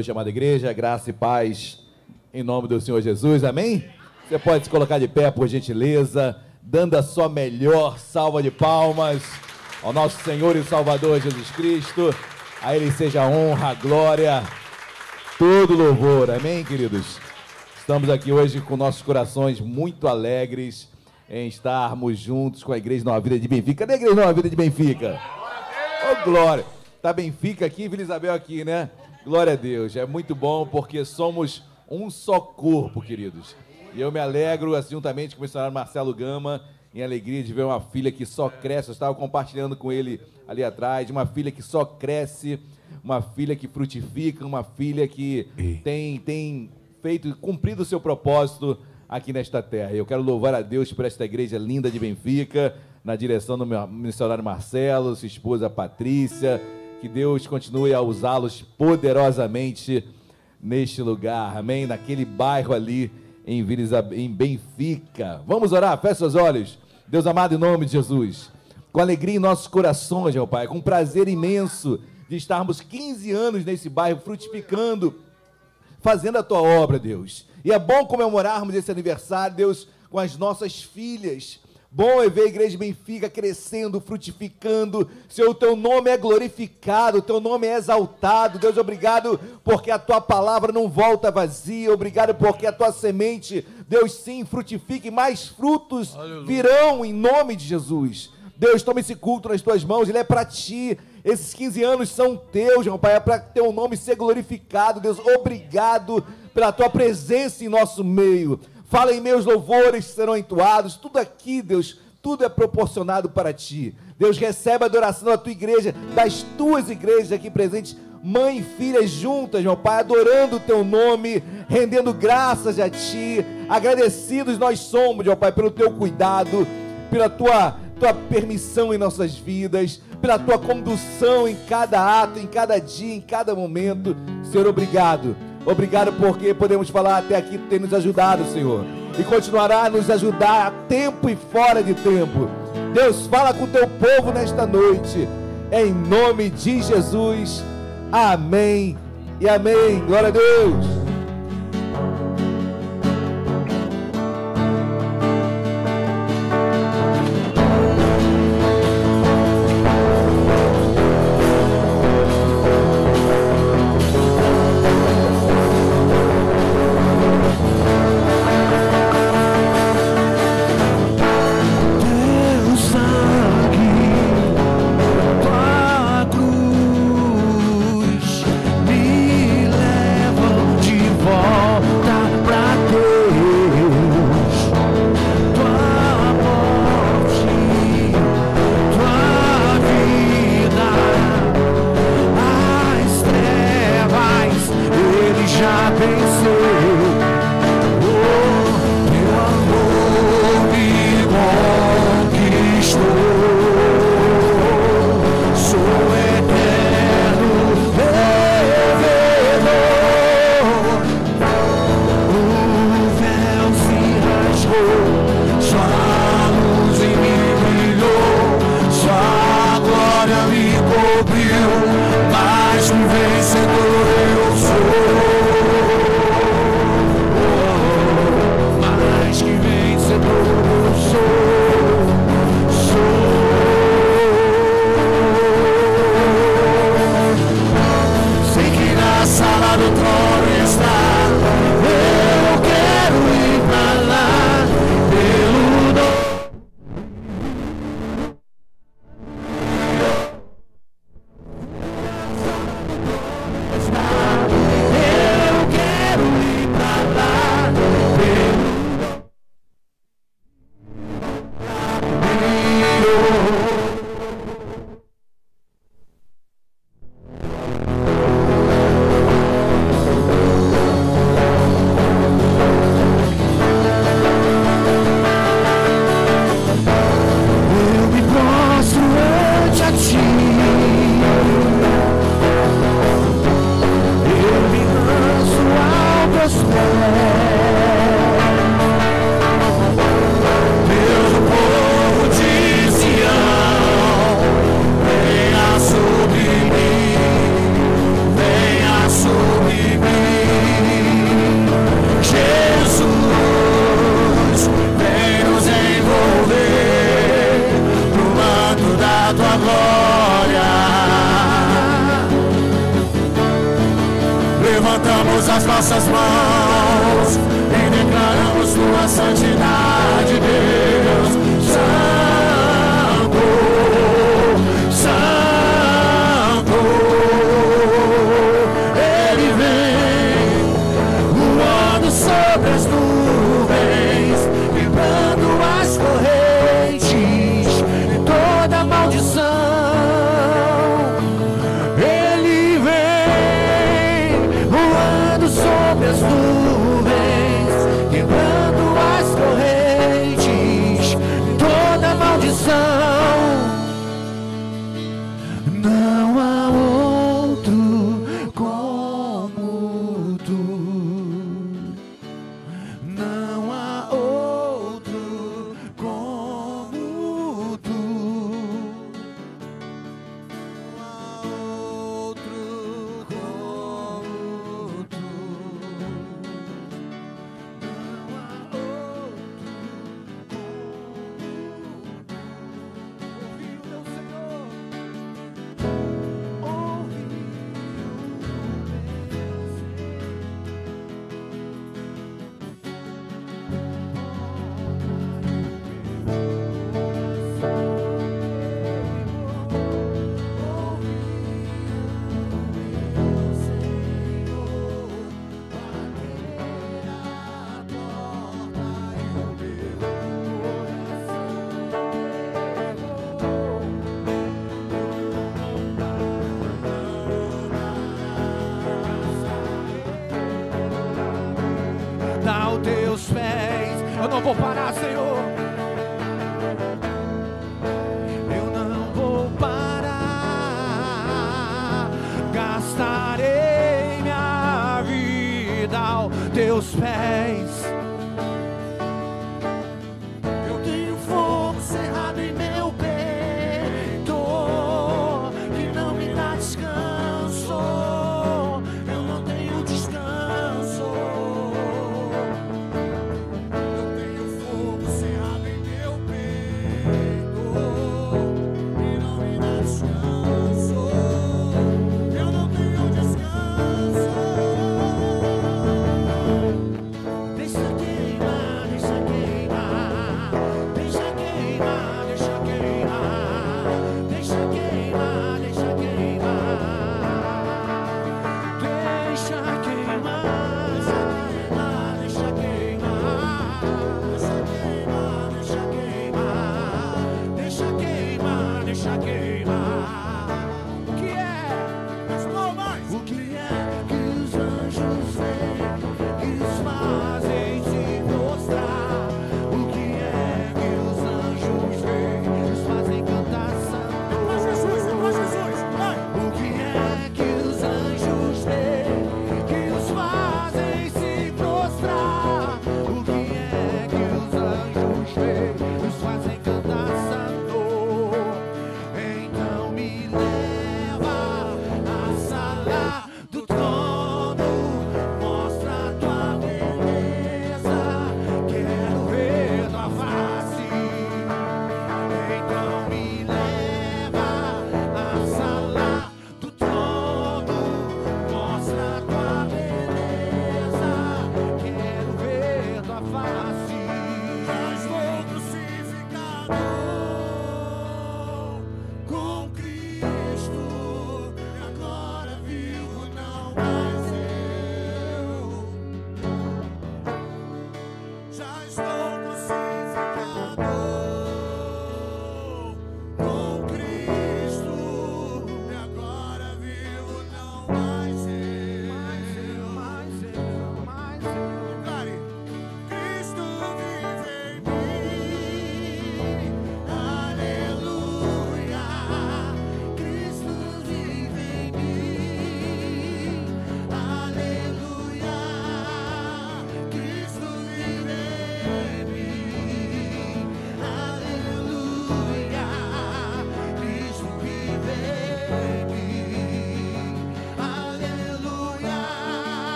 Noite, amada igreja, graça e paz em nome do Senhor Jesus, amém? Você pode se colocar de pé, por gentileza, dando a sua melhor salva de palmas ao nosso Senhor e Salvador Jesus Cristo. A Ele seja a honra, a glória, todo louvor, amém, queridos? Estamos aqui hoje com nossos corações muito alegres em estarmos juntos com a Igreja Nova Vida de Benfica. Cadê a Igreja Nova Vida de Benfica? Ô, oh, glória! Tá Benfica aqui, Vila Isabel aqui, né? Glória a Deus, é muito bom porque somos um só corpo, queridos. E eu me alegro, assim, juntamente com o missionário Marcelo Gama, em alegria de ver uma filha que só cresce. Eu estava compartilhando com ele ali atrás, uma filha que só cresce, uma filha que frutifica, uma filha que tem, tem feito, cumprido o seu propósito aqui nesta terra. Eu quero louvar a Deus por esta igreja linda de Benfica, na direção do meu missionário Marcelo, sua esposa Patrícia, que Deus continue a usá-los poderosamente neste lugar, amém? Naquele bairro ali em, em Benfica. Vamos orar, feche seus olhos. Deus amado, em nome de Jesus, com alegria em nossos corações, meu Pai, com prazer imenso de estarmos 15 anos nesse bairro frutificando, fazendo a tua obra, Deus. E é bom comemorarmos esse aniversário, Deus, com as nossas filhas Bom é ver a igreja de Benfica crescendo, frutificando. Seu teu nome é glorificado, o teu nome é exaltado. Deus, obrigado porque a tua palavra não volta vazia. Obrigado porque a tua semente, Deus, sim, frutifique e mais frutos Aleluia. virão em nome de Jesus. Deus, toma esse culto nas tuas mãos, ele é para ti. Esses 15 anos são teus, meu Pai, é para teu nome ser glorificado. Deus, obrigado pela tua presença em nosso meio. Fala em meus louvores serão entoados. Tudo aqui, Deus, tudo é proporcionado para ti. Deus recebe a adoração da tua igreja, das tuas igrejas aqui presentes, mãe e filha juntas, meu Pai, adorando o teu nome, rendendo graças a ti. Agradecidos nós somos, meu Pai, pelo teu cuidado, pela tua, tua permissão em nossas vidas, pela tua condução em cada ato, em cada dia, em cada momento. Senhor, obrigado Obrigado porque podemos falar até aqui, tem nos ajudado, Senhor. E continuará a nos ajudar a tempo e fora de tempo. Deus, fala com o teu povo nesta noite. Em nome de Jesus. Amém e amém. Glória a Deus.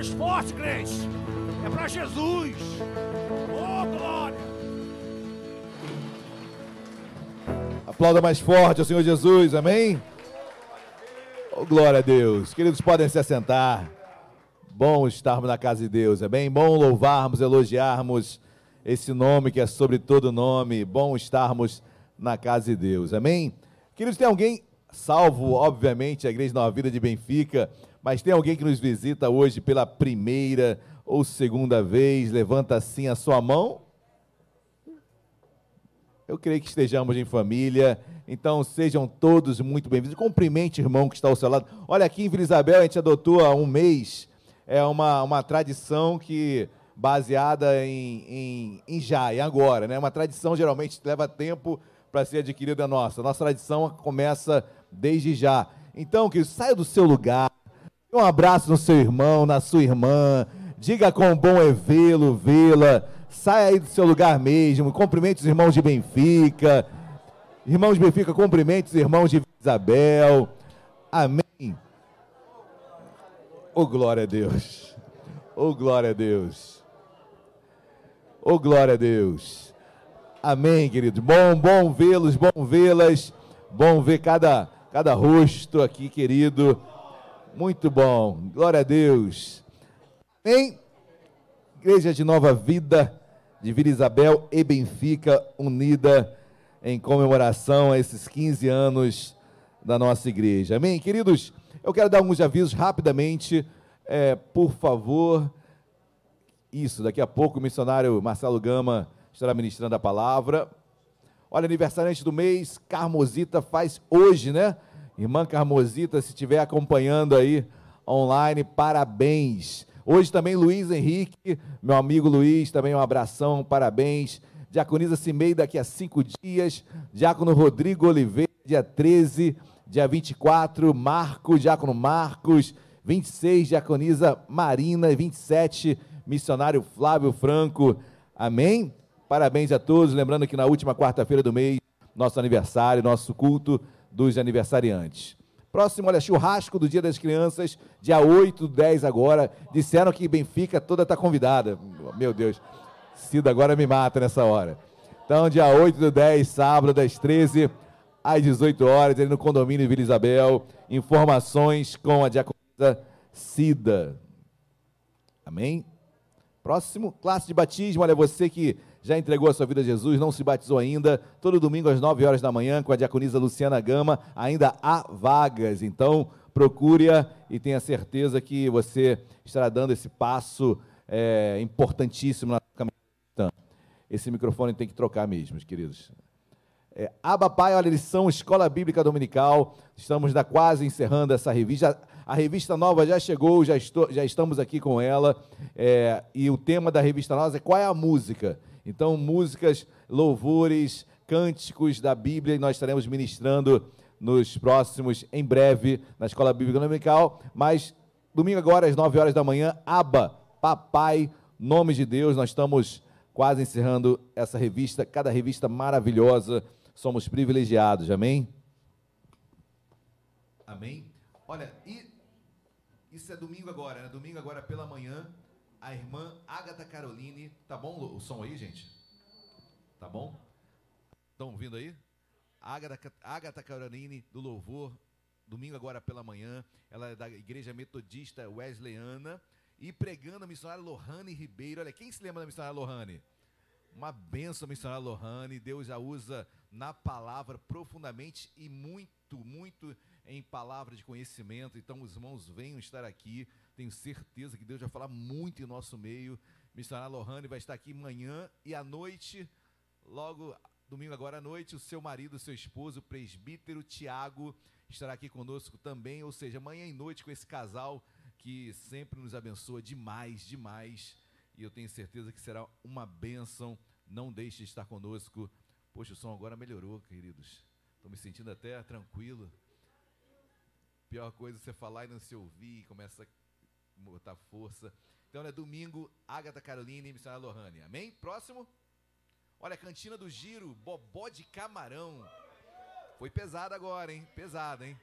Mais forte, crente. É para Jesus. Oh, glória. Aplauda mais forte ao Senhor Jesus, amém? Oh, glória a Deus. Queridos, podem se assentar. Bom estarmos na casa de Deus, é bem bom louvarmos, elogiarmos esse nome que é sobre todo nome. Bom estarmos na casa de Deus, amém? Queridos, tem alguém, salvo, obviamente, a Igreja Nova Vida de Benfica, mas tem alguém que nos visita hoje pela primeira ou segunda vez? Levanta assim a sua mão. Eu creio que estejamos em família, então sejam todos muito bem-vindos. Cumprimente irmão que está ao seu lado. Olha, aqui em Vila Isabel a gente adotou há um mês, é uma, uma tradição que baseada em, em, em já, e agora, né? Uma tradição geralmente leva tempo para ser adquirida nossa. Nossa tradição começa desde já. Então, que saia do seu lugar, um abraço no seu irmão, na sua irmã. Diga quão bom é vê-lo, vê-la. Saia aí do seu lugar mesmo. Cumprimente os irmãos de Benfica. Irmãos de Benfica, cumprimente os irmãos de Isabel. Amém. Oh, glória a Deus. Oh, glória a Deus. Oh, glória a Deus. Amém, querido. Bom, bom vê-los, bom vê-las. Bom ver cada, cada rosto aqui, querido. Muito bom. Glória a Deus. Amém? Igreja de Nova Vida, de Vila Isabel e Benfica, unida em comemoração a esses 15 anos da nossa igreja. Amém? Queridos, eu quero dar alguns avisos rapidamente. É, por favor, isso, daqui a pouco o missionário Marcelo Gama estará ministrando a palavra. Olha, aniversariante do mês, Carmosita faz hoje, né? Irmã Carmosita, se estiver acompanhando aí online, parabéns. Hoje também Luiz Henrique, meu amigo Luiz, também um abração, parabéns. Diaconisa Cimei daqui a cinco dias. Diácono Rodrigo Oliveira, dia 13. Dia 24, Marcos, Diácono Marcos. 26, Diaconisa Marina. 27, Missionário Flávio Franco. Amém? Parabéns a todos. Lembrando que na última quarta-feira do mês, nosso aniversário, nosso culto dos aniversariantes. Próximo, olha, churrasco do Dia das Crianças, dia 8, 10 agora. Disseram que Benfica toda está convidada. Meu Deus, Cida agora me mata nessa hora. Então, dia 8 do 10, sábado, das 13 às 18 horas, ali no condomínio Vila Isabel. Informações com a diaconisa Cida. Amém? Próximo, classe de batismo. Olha, você que já entregou a sua vida a Jesus, não se batizou ainda, todo domingo às 9 horas da manhã com a diaconisa Luciana Gama, ainda há vagas, então procure-a e tenha certeza que você estará dando esse passo é, importantíssimo na caminhada. Esse microfone tem que trocar mesmo, queridos. É, Aba Pai, olha, eles são Escola Bíblica Dominical, estamos da, quase encerrando essa revista, a revista nova já chegou, já, estou, já estamos aqui com ela, é, e o tema da revista nova é qual é a música? Então, músicas, louvores, cânticos da Bíblia, e nós estaremos ministrando nos próximos, em breve, na Escola Bíblica Dominical. Mas, domingo agora, às 9 horas da manhã, Aba, Papai, Nome de Deus, nós estamos quase encerrando essa revista, cada revista maravilhosa, somos privilegiados, amém? Amém? Olha, e isso é domingo agora, né? Domingo agora pela manhã, a irmã Agatha Caroline. Tá bom o som aí, gente? Tá bom? Estão ouvindo aí? Agatha, Agatha Caroline, do Louvor, domingo agora pela manhã. Ela é da Igreja Metodista Wesleyana. E pregando a missionária Lohane Ribeiro. Olha, quem se lembra da missionária Lohane? Uma benção, missionária Lohane. Deus a usa na palavra profundamente e muito, muito em palavra de conhecimento. Então, os irmãos venham estar aqui. Tenho certeza que Deus vai falar muito em nosso meio. Missionária Lohane vai estar aqui manhã e à noite, logo domingo agora à noite, o seu marido, o seu esposo, o presbítero Tiago, estará aqui conosco também, ou seja, amanhã e noite com esse casal que sempre nos abençoa demais, demais. E eu tenho certeza que será uma bênção. Não deixe de estar conosco. Poxa, o som agora melhorou, queridos. Estou me sentindo até tranquilo. Pior coisa é você falar e não se ouvir, começa a botar força. Então é domingo, Agatha Carolina e Missionária Lohane. Amém? Próximo. Olha, Cantina do Giro, bobó de camarão. Foi pesado agora, hein? Pesado, hein?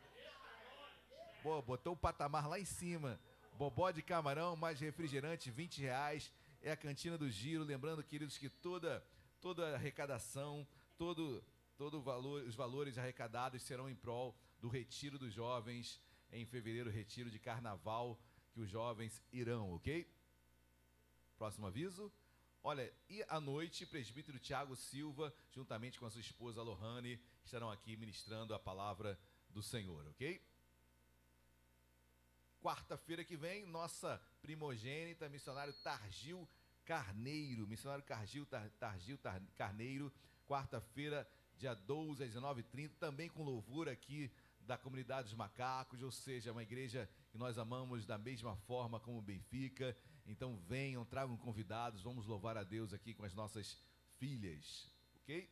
Pô, botou o patamar lá em cima. Bobó de camarão, mais refrigerante, 20 reais. É a Cantina do Giro. Lembrando, queridos, que toda, toda arrecadação, todo, todo valor, os valores arrecadados serão em prol do Retiro dos Jovens, em fevereiro, retiro de carnaval que os jovens irão, ok? Próximo aviso. Olha, e à noite, presbítero Tiago Silva, juntamente com a sua esposa Lohane, estarão aqui ministrando a palavra do Senhor, ok? Quarta-feira que vem, nossa primogênita, missionário Targil Carneiro, missionário Targil, Tar, Targil Tar, Carneiro, quarta-feira, dia 12 às 19h30, também com louvor aqui da comunidade dos macacos, ou seja, uma igreja que nós amamos da mesma forma como Benfica. Então venham, tragam convidados, vamos louvar a Deus aqui com as nossas filhas, ok?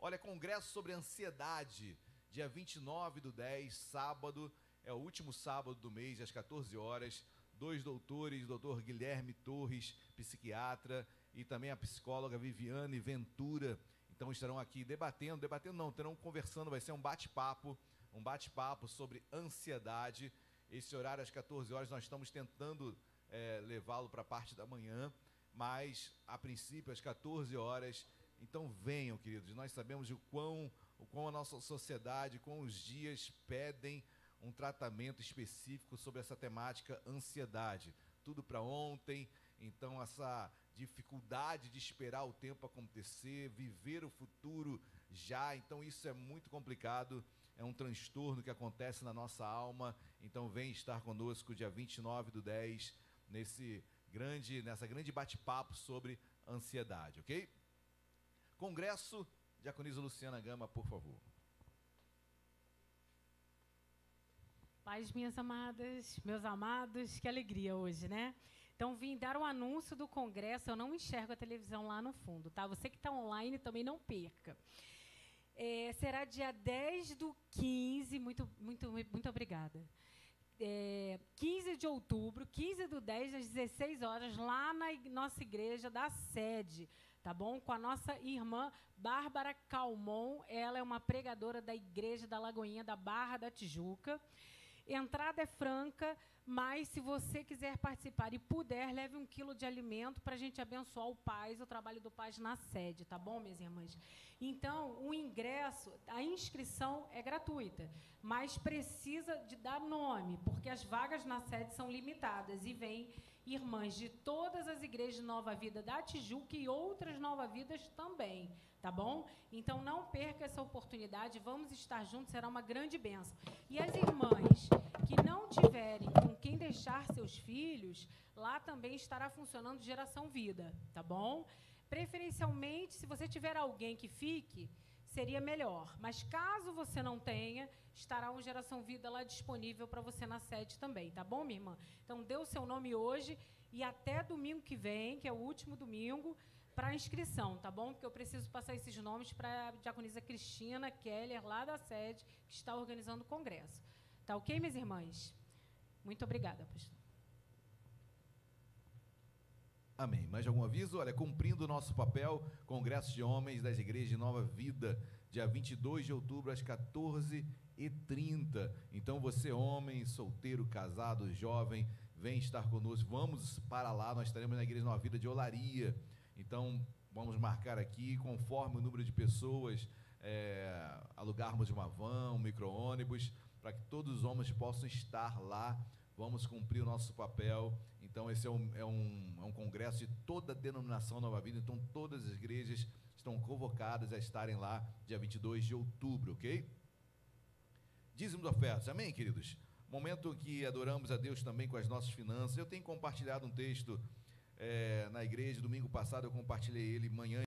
Olha, congresso sobre ansiedade, dia 29 do 10, sábado, é o último sábado do mês, às 14 horas. Dois doutores, doutor Guilherme Torres, psiquiatra, e também a psicóloga Viviane Ventura. Então estarão aqui debatendo, debatendo não, terão conversando, vai ser um bate-papo um bate-papo sobre ansiedade. Esse horário, às 14 horas, nós estamos tentando é, levá-lo para a parte da manhã, mas a princípio, às 14 horas. Então venham, queridos. Nós sabemos o quão, o quão a nossa sociedade, com os dias pedem um tratamento específico sobre essa temática ansiedade. Tudo para ontem, então essa dificuldade de esperar o tempo acontecer, viver o futuro já, então isso é muito complicado é um transtorno que acontece na nossa alma. Então vem estar conosco dia 29 do 10 nesse grande, nessa grande bate-papo sobre ansiedade, ok? Congresso, Diaconisa Luciana Gama, por favor. Paz, minhas amadas, meus amados, que alegria hoje, né? Então, vim dar o um anúncio do congresso. Eu não enxergo a televisão lá no fundo, tá? Você que está online também não perca. É, será dia 10 do 15, muito, muito, muito obrigada. É, 15 de outubro, 15 do 10, às 16 horas, lá na nossa igreja da sede, tá bom? Com a nossa irmã Bárbara Calmon, ela é uma pregadora da igreja da Lagoinha da Barra da Tijuca. Entrada é franca, mas se você quiser participar e puder, leve um quilo de alimento para a gente abençoar o Paz, o trabalho do Paz na sede, tá bom, minhas irmãs? Então, o ingresso, a inscrição é gratuita, mas precisa de dar nome, porque as vagas na sede são limitadas e vem irmãs de todas as igrejas de Nova Vida da Tijuca e outras Nova Vidas também, tá bom? Então não perca essa oportunidade, vamos estar juntos, será uma grande bênção. E as irmãs tiverem com quem deixar seus filhos, lá também estará funcionando Geração Vida, tá bom? Preferencialmente, se você tiver alguém que fique, seria melhor. Mas caso você não tenha, estará um Geração Vida lá disponível para você na sede também, tá bom, minha irmã? Então, dê o seu nome hoje e até domingo que vem, que é o último domingo, para inscrição, tá bom? Porque eu preciso passar esses nomes para a diaconisa Cristina Keller, lá da sede, que está organizando o congresso. Tá ok, minhas irmãs? Muito obrigada, pastor. Amém. Mais algum aviso? Olha, cumprindo o nosso papel, Congresso de Homens das Igrejas de Nova Vida, dia 22 de outubro, às 14h30. Então, você, homem, solteiro, casado, jovem, vem estar conosco. Vamos para lá, nós estaremos na Igreja Nova Vida de Olaria. Então, vamos marcar aqui, conforme o número de pessoas, é, alugarmos uma van, um micro-ônibus, para que todos os homens possam estar lá vamos cumprir o nosso papel. Então, esse é um, é um, é um congresso de toda a denominação Nova Vida, então todas as igrejas estão convocadas a estarem lá dia 22 de outubro, ok? Dízimo de ofertas, amém, queridos? Momento que adoramos a Deus também com as nossas finanças. Eu tenho compartilhado um texto é, na igreja, domingo passado eu compartilhei ele manhã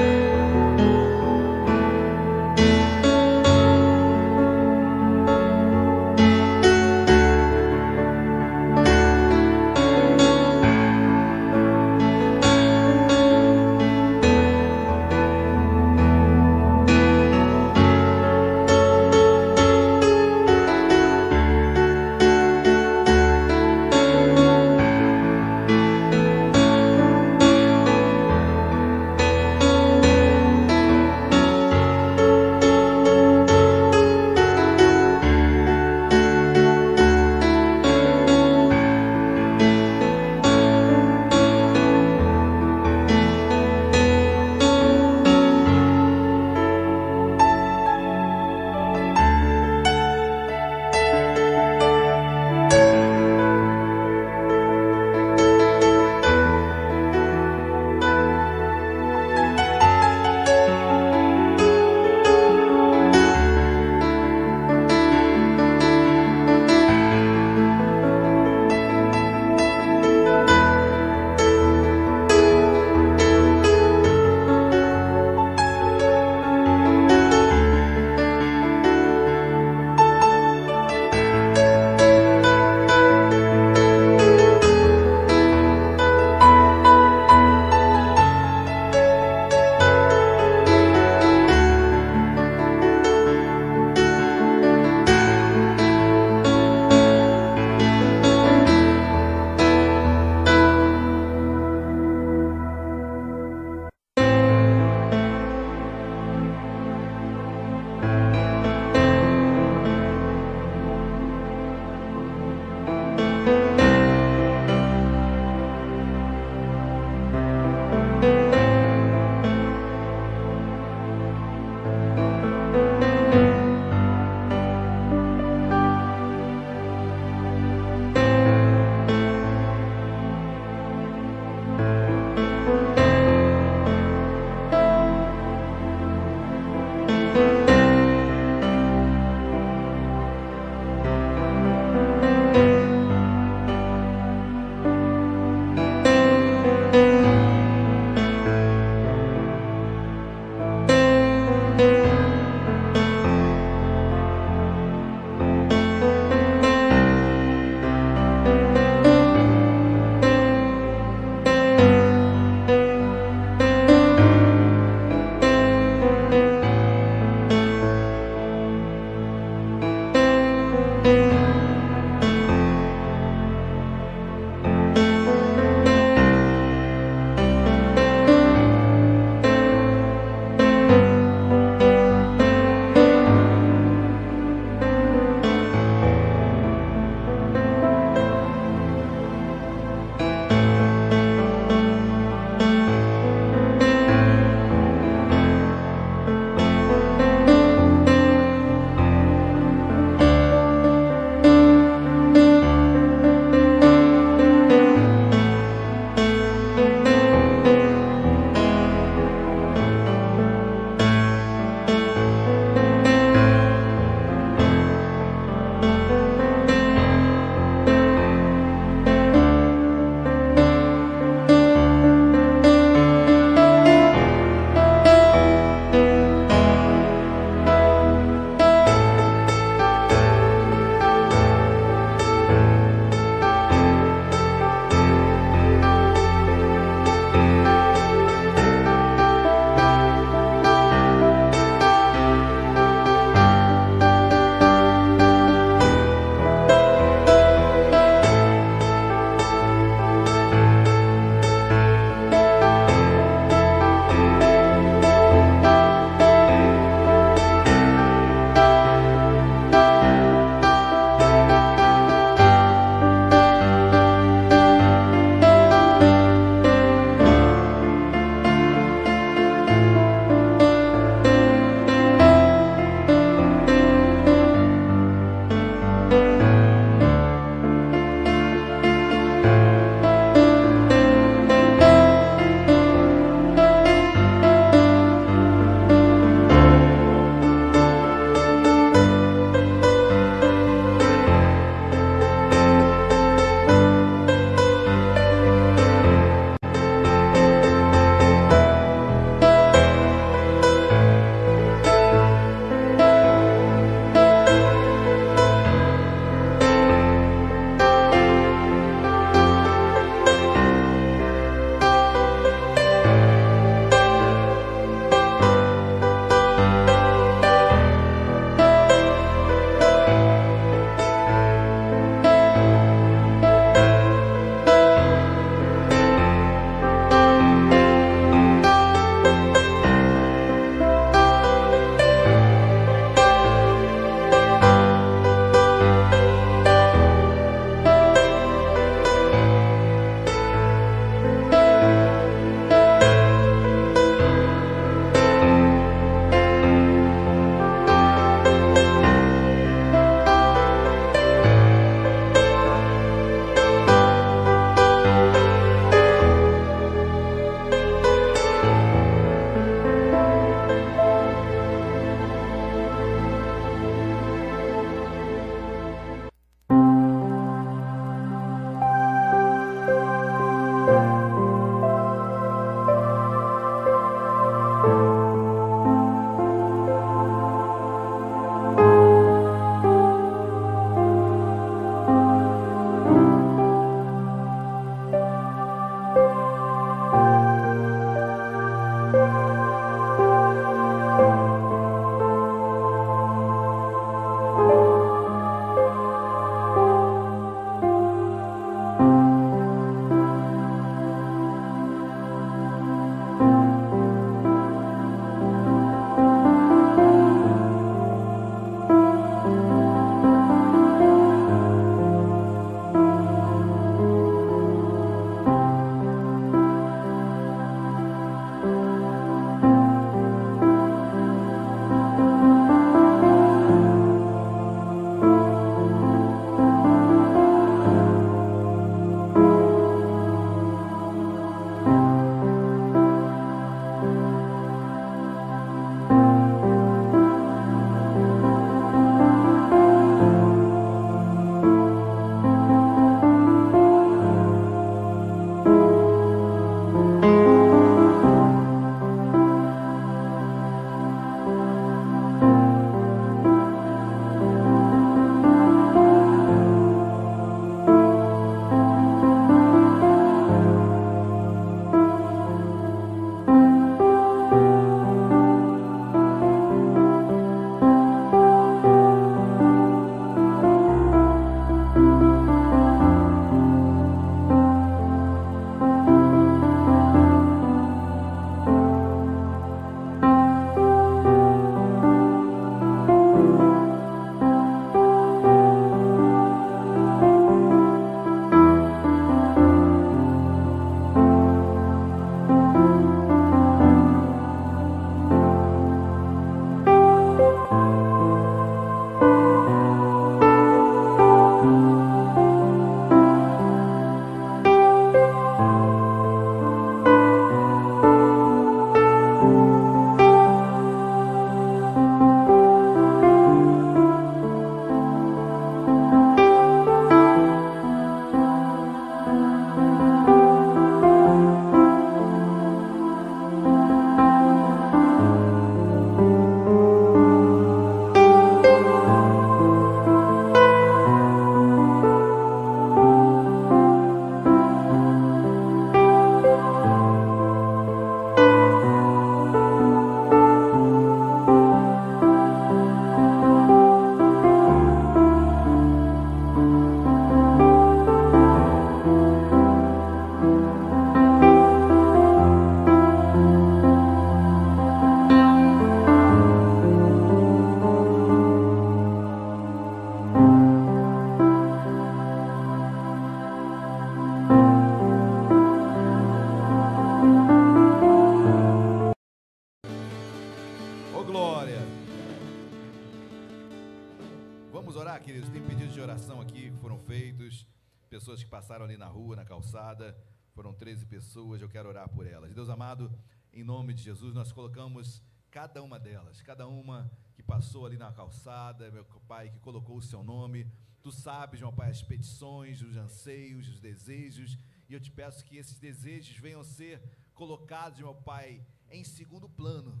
eu quero orar por elas. Deus amado, em nome de Jesus, nós colocamos cada uma delas, cada uma que passou ali na calçada, meu Pai, que colocou o seu nome. Tu sabes, meu Pai, as petições, os anseios, os desejos, e eu te peço que esses desejos venham ser colocados, meu Pai, em segundo plano.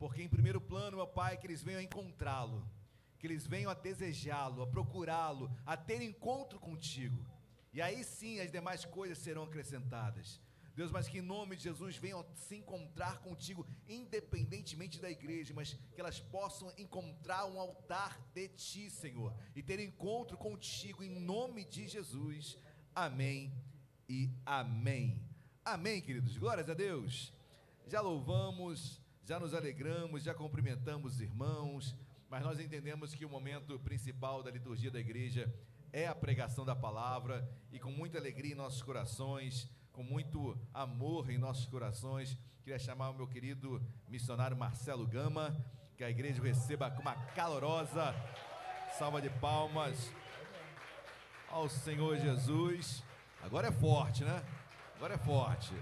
Porque em primeiro plano, meu Pai, que eles venham a encontrá-lo, que eles venham a desejá-lo, a procurá-lo, a ter encontro contigo. E aí sim as demais coisas serão acrescentadas. Deus, mas que em nome de Jesus venham se encontrar contigo, independentemente da igreja, mas que elas possam encontrar um altar de ti, Senhor, e ter encontro contigo, em nome de Jesus. Amém e amém. Amém, queridos. Glórias a Deus. Já louvamos, já nos alegramos, já cumprimentamos os irmãos, mas nós entendemos que o momento principal da liturgia da igreja é a pregação da palavra e com muita alegria em nossos corações, com muito amor em nossos corações, queria chamar o meu querido missionário Marcelo Gama, que a igreja receba com uma calorosa salva de palmas ao Senhor Jesus. Agora é forte, né? Agora é forte.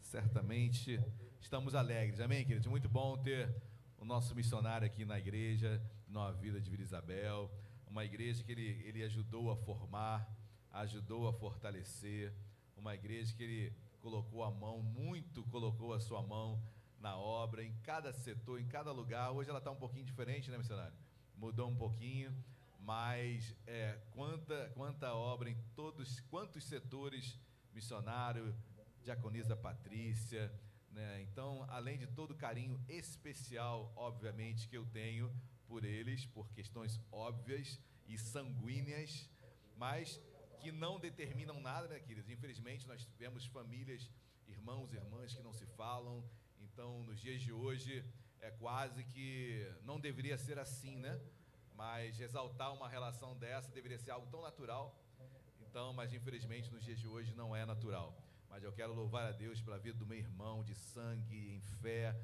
Certamente estamos alegres, amém, queridos? Muito bom ter o nosso missionário aqui na igreja, Nova Vida de Vila Isabel, uma igreja que ele, ele ajudou a formar, ajudou a fortalecer, uma igreja que ele colocou a mão, muito colocou a sua mão na obra, em cada setor, em cada lugar. Hoje ela está um pouquinho diferente, né, missionário? Mudou um pouquinho, mas é, quanta, quanta obra em todos, quantos setores, missionário, diaconisa Patrícia, né? Então, além de todo o carinho especial, obviamente, que eu tenho por eles, por questões óbvias e sanguíneas, mas que não determinam nada, né, queridos? Infelizmente, nós tivemos famílias, irmãos e irmãs que não se falam, então, nos dias de hoje, é quase que não deveria ser assim, né? Mas exaltar uma relação dessa deveria ser algo tão natural. Então, mas infelizmente nos dias de hoje não é natural. Mas eu quero louvar a Deus pela vida do meu irmão de sangue, em fé,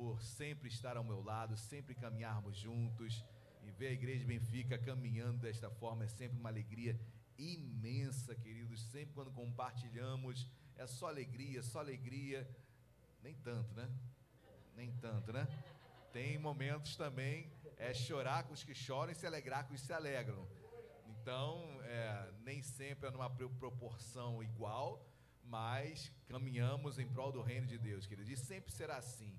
por sempre estar ao meu lado, sempre caminharmos juntos. E ver a igreja de Benfica caminhando desta forma é sempre uma alegria imensa, queridos. Sempre quando compartilhamos, é só alegria, só alegria. Nem tanto, né? Nem tanto, né? Tem momentos também, é chorar com os que choram e se alegrar com os que se alegram. Então, é, nem sempre é numa proporção igual, mas caminhamos em prol do reino de Deus, queridos. E sempre será assim,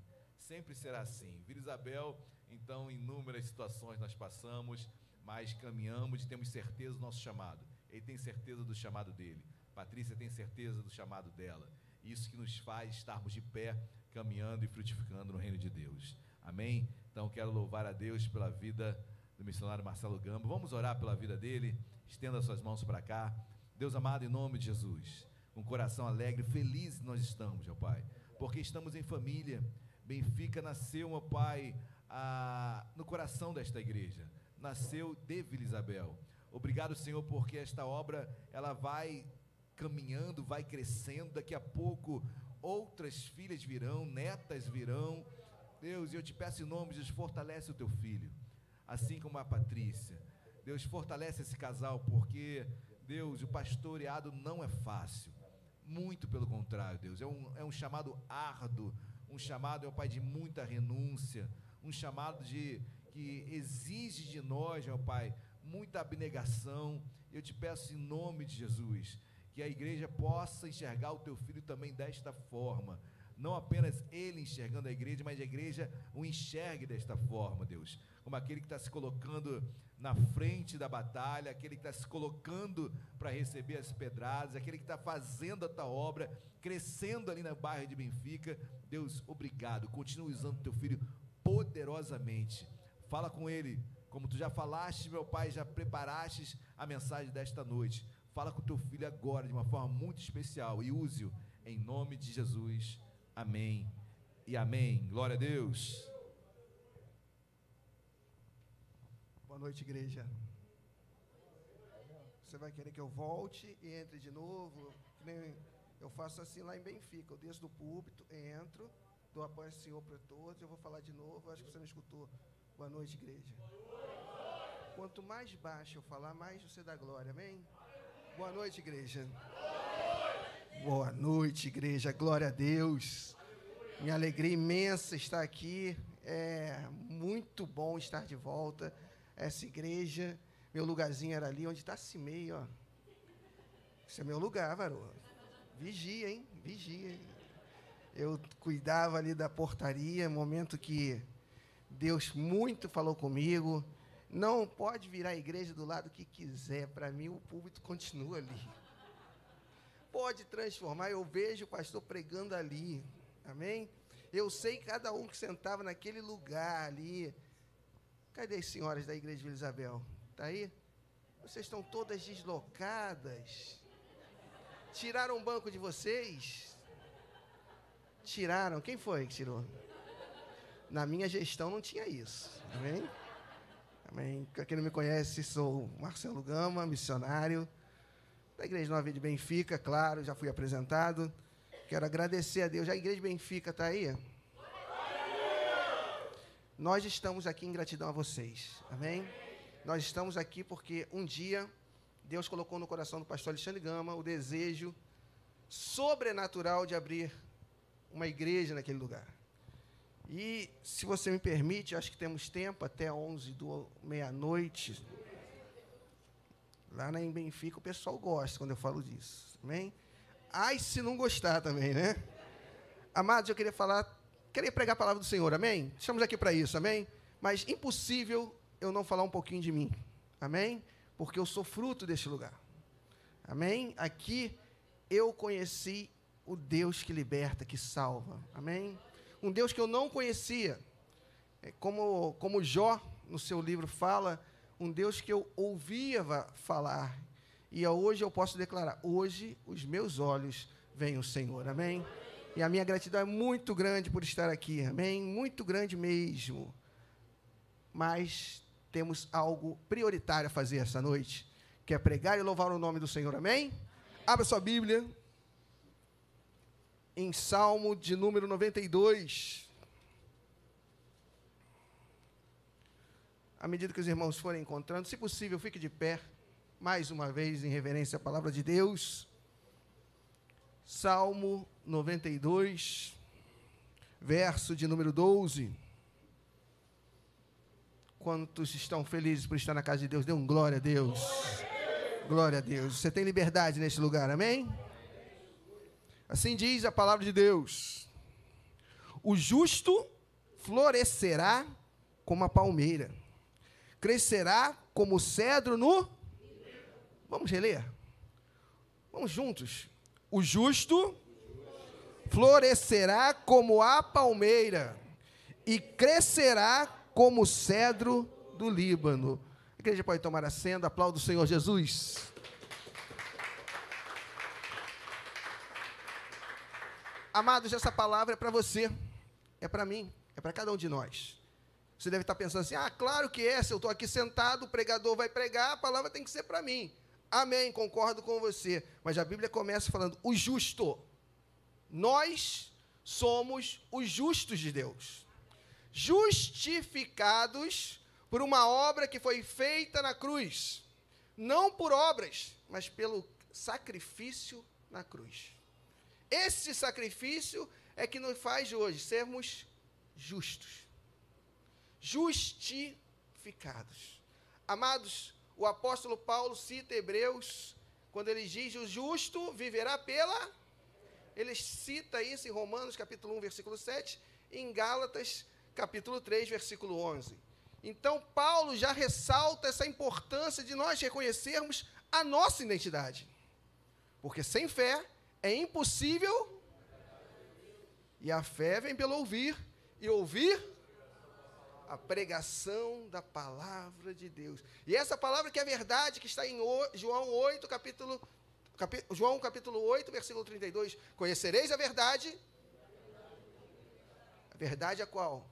sempre será assim. Vila Isabel, então, inúmeras situações nós passamos, mas caminhamos e temos certeza do nosso chamado. Ele tem certeza do chamado dele. Patrícia tem certeza do chamado dela. Isso que nos faz estarmos de pé, caminhando e frutificando no reino de Deus. Amém? Então, quero louvar a Deus pela vida do missionário Marcelo Gamba. Vamos orar pela vida dele. Estenda suas mãos para cá. Deus amado, em nome de Jesus com coração alegre, felizes nós estamos, meu Pai, porque estamos em família. Benfica nasceu, meu Pai, a, no coração desta igreja, nasceu de Vila Isabel. Obrigado, Senhor, porque esta obra ela vai caminhando, vai crescendo. Daqui a pouco outras filhas virão, netas virão. Deus, eu te peço em nome de Jesus, fortalece o teu filho, assim como a Patrícia. Deus, fortalece esse casal, porque, Deus, o pastoreado não é fácil. Muito pelo contrário, Deus. É um, é um chamado árduo, um chamado, meu Pai, de muita renúncia, um chamado de que exige de nós, meu Pai, muita abnegação. Eu te peço em nome de Jesus que a igreja possa enxergar o teu filho também desta forma. Não apenas ele enxergando a igreja, mas a igreja o enxergue desta forma, Deus. Como aquele que está se colocando na frente da batalha, aquele que está se colocando para receber as pedradas, aquele que está fazendo a tua obra, crescendo ali na bairro de Benfica. Deus, obrigado. Continue usando teu filho poderosamente. Fala com ele, como tu já falaste, meu pai, já preparaste a mensagem desta noite. Fala com teu filho agora de uma forma muito especial e use-o em nome de Jesus. Amém e amém. Glória a Deus. Boa noite, igreja. Você vai querer que eu volte e entre de novo? Eu faço assim lá em Benfica. Eu desço do púlpito, entro, dou a paz ao Senhor para todos. Eu vou falar de novo. Acho que você não escutou Boa noite, igreja. Quanto mais baixo eu falar, mais você dá glória, amém? Boa noite, igreja. Boa noite, igreja. Glória a Deus. Minha alegria imensa estar aqui. É muito bom estar de volta. Essa igreja, meu lugarzinho era ali onde está Cimei, ó. Esse é meu lugar, varô. Vigia, hein? Vigia. Hein? Eu cuidava ali da portaria, momento que Deus muito falou comigo. Não pode virar a igreja do lado que quiser. Para mim, o púlpito continua ali. Pode transformar. Eu vejo o pastor pregando ali. Amém? Eu sei cada um que sentava naquele lugar ali. Cadê as senhoras da igreja de Vila Isabel? Está aí? Vocês estão todas deslocadas. Tiraram o banco de vocês? Tiraram. Quem foi que tirou? Na minha gestão não tinha isso. Amém? Amém. Para quem não me conhece, sou Marcelo Gama, missionário da Igreja Nova de Benfica, claro, já fui apresentado. Quero agradecer a Deus. A Igreja de Benfica está aí? Nós estamos aqui em gratidão a vocês. Amém? Nós estamos aqui porque um dia Deus colocou no coração do pastor Alexandre Gama o desejo sobrenatural de abrir uma igreja naquele lugar. E, se você me permite, acho que temos tempo até 11 do meia-noite. Lá na em Benfica o pessoal gosta quando eu falo disso. Amém? Ai, se não gostar também, né? Amados, eu queria falar, queria pregar a palavra do Senhor, amém? Estamos aqui para isso, amém? Mas impossível eu não falar um pouquinho de mim, amém? Porque eu sou fruto deste lugar, amém? Aqui eu conheci o Deus que liberta, que salva. Amém? Um Deus que eu não conhecia. É como, como Jó, no seu livro, fala, um Deus que eu ouvia falar. E hoje eu posso declarar: hoje os meus olhos veem o Senhor. Amém? E a minha gratidão é muito grande por estar aqui. Amém? Muito grande mesmo. Mas temos algo prioritário a fazer essa noite, que é pregar e louvar o nome do Senhor. Amém? Abra sua Bíblia em Salmo de número 92. À medida que os irmãos forem encontrando, se possível, fique de pé, mais uma vez, em reverência à palavra de Deus. Salmo 92, verso de número 12. Quantos estão felizes por estar na casa de Deus? Dê um glória a Deus. Glória a Deus. Você tem liberdade neste lugar, amém? Assim diz a palavra de Deus: O justo florescerá como a palmeira, crescerá como o cedro no. Vamos reler? Vamos juntos. O justo florescerá como a palmeira e crescerá como o cedro do Líbano. A igreja pode tomar assento, aplauda o Senhor Jesus. Amados, essa palavra é para você, é para mim, é para cada um de nós. Você deve estar pensando assim: ah, claro que é, se eu estou aqui sentado, o pregador vai pregar, a palavra tem que ser para mim. Amém, concordo com você. Mas a Bíblia começa falando: o justo. Nós somos os justos de Deus. Justificados por uma obra que foi feita na cruz. Não por obras, mas pelo sacrifício na cruz. Esse sacrifício é que nos faz hoje sermos justos, justificados. Amados, o apóstolo Paulo cita Hebreus, quando ele diz: o justo viverá pela. Ele cita isso em Romanos capítulo 1, versículo 7, e em Gálatas capítulo 3, versículo 11. Então, Paulo já ressalta essa importância de nós reconhecermos a nossa identidade. Porque sem fé é impossível. E a fé vem pelo ouvir, e ouvir a pregação da palavra de Deus. E essa palavra que é verdade, que está em João 8, capítulo, capi, João capítulo 8, versículo 32. Conhecereis a verdade. A verdade é qual?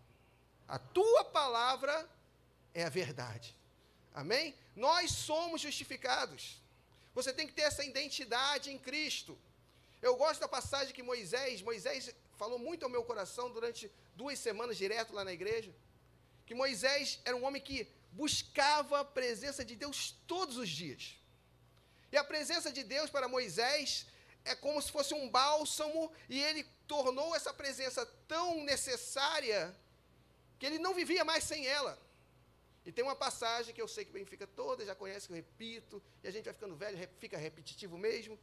A tua palavra é a verdade. Amém? Nós somos justificados. Você tem que ter essa identidade em Cristo. Eu gosto da passagem que Moisés, Moisés falou muito ao meu coração durante duas semanas direto lá na igreja, que Moisés era um homem que buscava a presença de Deus todos os dias. E a presença de Deus para Moisés é como se fosse um bálsamo, e ele tornou essa presença tão necessária que ele não vivia mais sem ela. E tem uma passagem que eu sei que Benfica toda já conhece, que eu repito, e a gente vai ficando velho, fica repetitivo mesmo,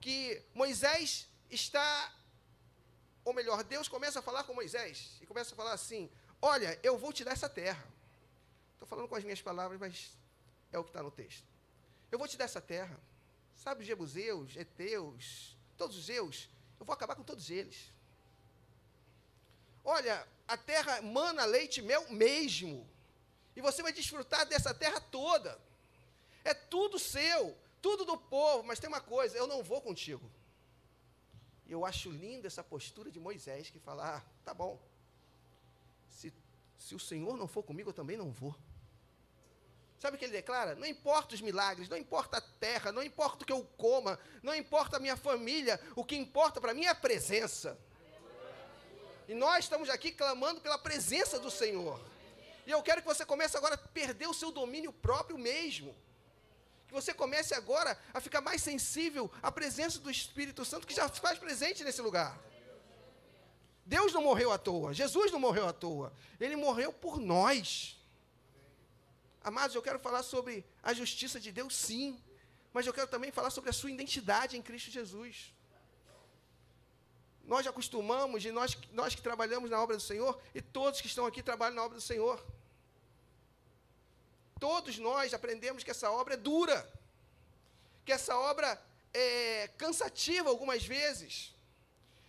que Moisés está, ou melhor, Deus começa a falar com Moisés, e começa a falar assim: Olha, eu vou te dar essa terra. Estou falando com as minhas palavras, mas é o que está no texto. Eu vou te dar essa terra. Sabe os Jebuseus, Eteus, todos os Eus, eu vou acabar com todos eles. Olha, a terra mana leite e mel mesmo. E você vai desfrutar dessa terra toda. É tudo seu, tudo do povo, mas tem uma coisa, eu não vou contigo. E eu acho linda essa postura de Moisés que fala: ah, tá bom. Se, se o Senhor não for comigo, eu também não vou. Sabe o que ele declara? Não importa os milagres, não importa a terra, não importa o que eu coma, não importa a minha família, o que importa para mim é a presença. E nós estamos aqui clamando pela presença do Senhor. E eu quero que você comece agora a perder o seu domínio próprio mesmo. Que você comece agora a ficar mais sensível à presença do Espírito Santo que já faz presente nesse lugar. Deus não morreu à toa, Jesus não morreu à toa. Ele morreu por nós. Amados, eu quero falar sobre a justiça de Deus, sim, mas eu quero também falar sobre a sua identidade em Cristo Jesus. Nós acostumamos, e nós, nós que trabalhamos na obra do Senhor, e todos que estão aqui trabalham na obra do Senhor. Todos nós aprendemos que essa obra é dura, que essa obra é cansativa algumas vezes.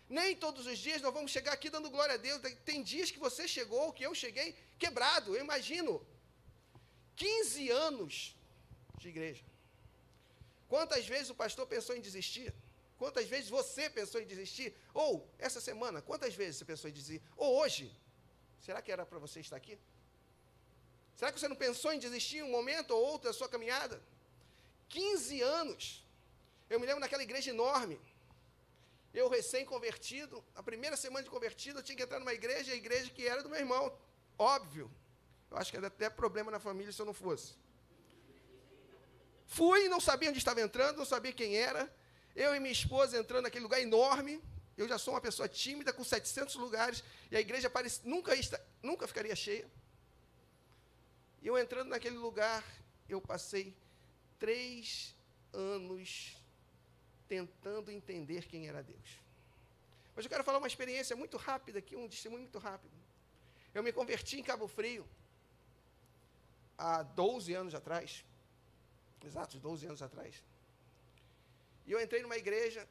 Nem todos os dias nós vamos chegar aqui dando glória a Deus. Tem dias que você chegou, que eu cheguei quebrado, eu imagino. 15 anos de igreja. Quantas vezes o pastor pensou em desistir? Quantas vezes você pensou em desistir? Ou, essa semana, quantas vezes você pensou em desistir? Ou hoje? Será que era para você estar aqui? Será que você não pensou em desistir um momento ou outro da sua caminhada? 15 anos. Eu me lembro daquela igreja enorme. Eu recém-convertido, a primeira semana de convertido, eu tinha que entrar numa igreja, a igreja que era do meu irmão. Óbvio. Eu acho que era até problema na família se eu não fosse. Fui, não sabia onde estava entrando, não sabia quem era. Eu e minha esposa entrando naquele lugar enorme. Eu já sou uma pessoa tímida, com 700 lugares, e a igreja nunca, nunca ficaria cheia. E eu entrando naquele lugar, eu passei três anos tentando entender quem era Deus. Mas eu quero falar uma experiência muito rápida aqui, um testemunho muito rápido. Eu me converti em Cabo Frio há 12 anos atrás, exatos 12 anos atrás. E eu entrei numa igreja.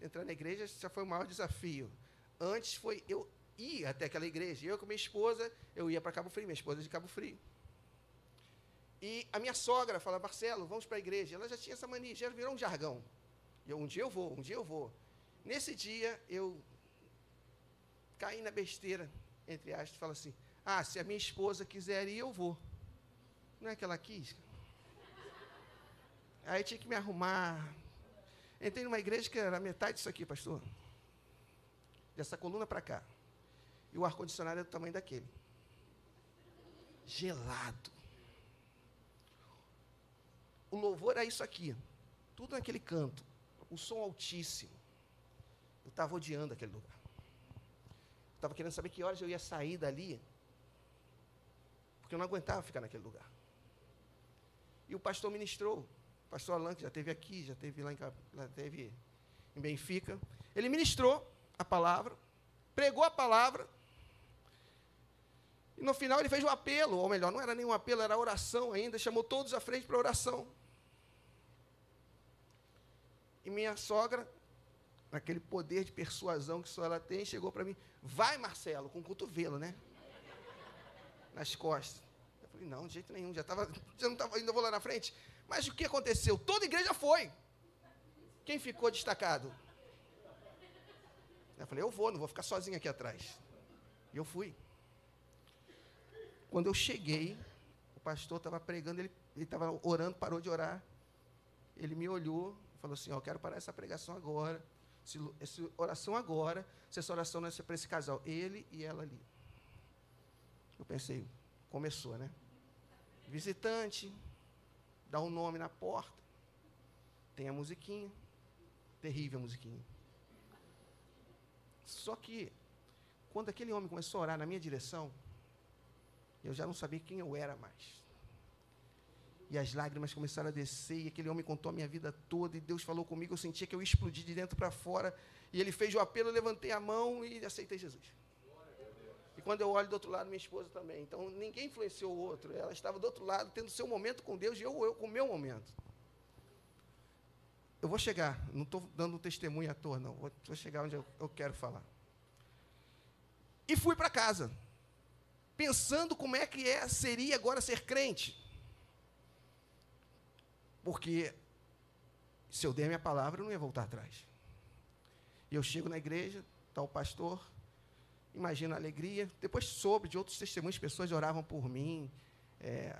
Entrar na igreja já foi o maior desafio. Antes foi eu ir até aquela igreja. Eu com minha esposa, eu ia para Cabo Frio, minha esposa é de Cabo Frio. E a minha sogra fala, Marcelo, vamos para a igreja. Ela já tinha essa mania, já virou um jargão. E eu, um dia eu vou, um dia eu vou. Nesse dia, eu caí na besteira, entre aspas, falo assim, ah, se a minha esposa quiser ir, eu vou. Não é que ela quis? Aí tinha que me arrumar. Entrei numa igreja que era metade disso aqui, pastor. Dessa coluna para cá. E o ar-condicionado é do tamanho daquele. Gelado. O louvor era isso aqui. Tudo naquele canto. O som altíssimo. Eu estava odiando aquele lugar. Estava querendo saber que horas eu ia sair dali porque eu não aguentava ficar naquele lugar. E o pastor ministrou, o pastor Alan, que já esteve aqui, já esteve lá em, já teve em Benfica, ele ministrou a palavra, pregou a palavra, e no final ele fez um apelo, ou melhor, não era nenhum apelo, era oração ainda, chamou todos à frente para oração. E minha sogra, naquele poder de persuasão que só ela tem, chegou para mim, vai Marcelo, com o cotovelo, né? nas costas. Eu falei, não, de jeito nenhum, já, tava, já não estava ainda vou lá na frente. Mas o que aconteceu? Toda igreja foi. Quem ficou destacado? Eu falei, eu vou, não vou ficar sozinho aqui atrás. E eu fui. Quando eu cheguei, o pastor estava pregando, ele estava orando, parou de orar. Ele me olhou, falou assim: Eu quero parar essa pregação agora, essa oração agora, se essa oração não é para esse casal, ele e ela ali. Eu pensei, começou, né? Visitante, dá um nome na porta, tem a musiquinha, terrível a musiquinha. Só que, quando aquele homem começou a orar na minha direção, eu já não sabia quem eu era mais. E as lágrimas começaram a descer, e aquele homem contou a minha vida toda, e Deus falou comigo, eu sentia que eu ia explodir de dentro para fora, e ele fez o apelo, eu levantei a mão e aceitei Jesus. E quando eu olho do outro lado, minha esposa também. Então, ninguém influenciou o outro, ela estava do outro lado, tendo seu momento com Deus, e eu, eu com o meu momento. Eu vou chegar, não estou dando um testemunho à toa, não, vou, chegar onde eu, eu quero falar. E fui para casa, pensando como é que é, seria agora ser crente. Porque se eu der minha palavra, eu não ia voltar atrás. Eu chego na igreja, está o pastor, imagina a alegria. Depois soube de outros testemunhos, pessoas oravam por mim. É,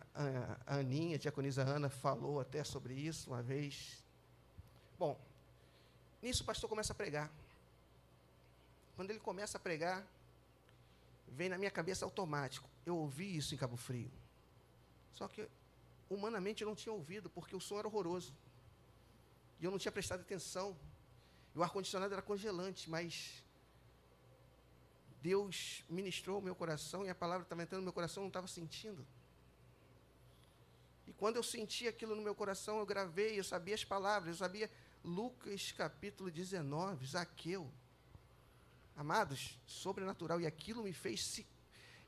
a Aninha, a diaconisa Ana, falou até sobre isso uma vez. Bom, nisso o pastor começa a pregar. Quando ele começa a pregar, vem na minha cabeça automático. Eu ouvi isso em Cabo Frio. Só que humanamente eu não tinha ouvido, porque o som era horroroso. E eu não tinha prestado atenção. E o ar-condicionado era congelante, mas Deus ministrou o meu coração e a palavra estava entrando no meu coração, eu não estava sentindo. E quando eu senti aquilo no meu coração, eu gravei, eu sabia as palavras, eu sabia Lucas capítulo 19, Zaqueu. Amados, sobrenatural. E aquilo me fez se,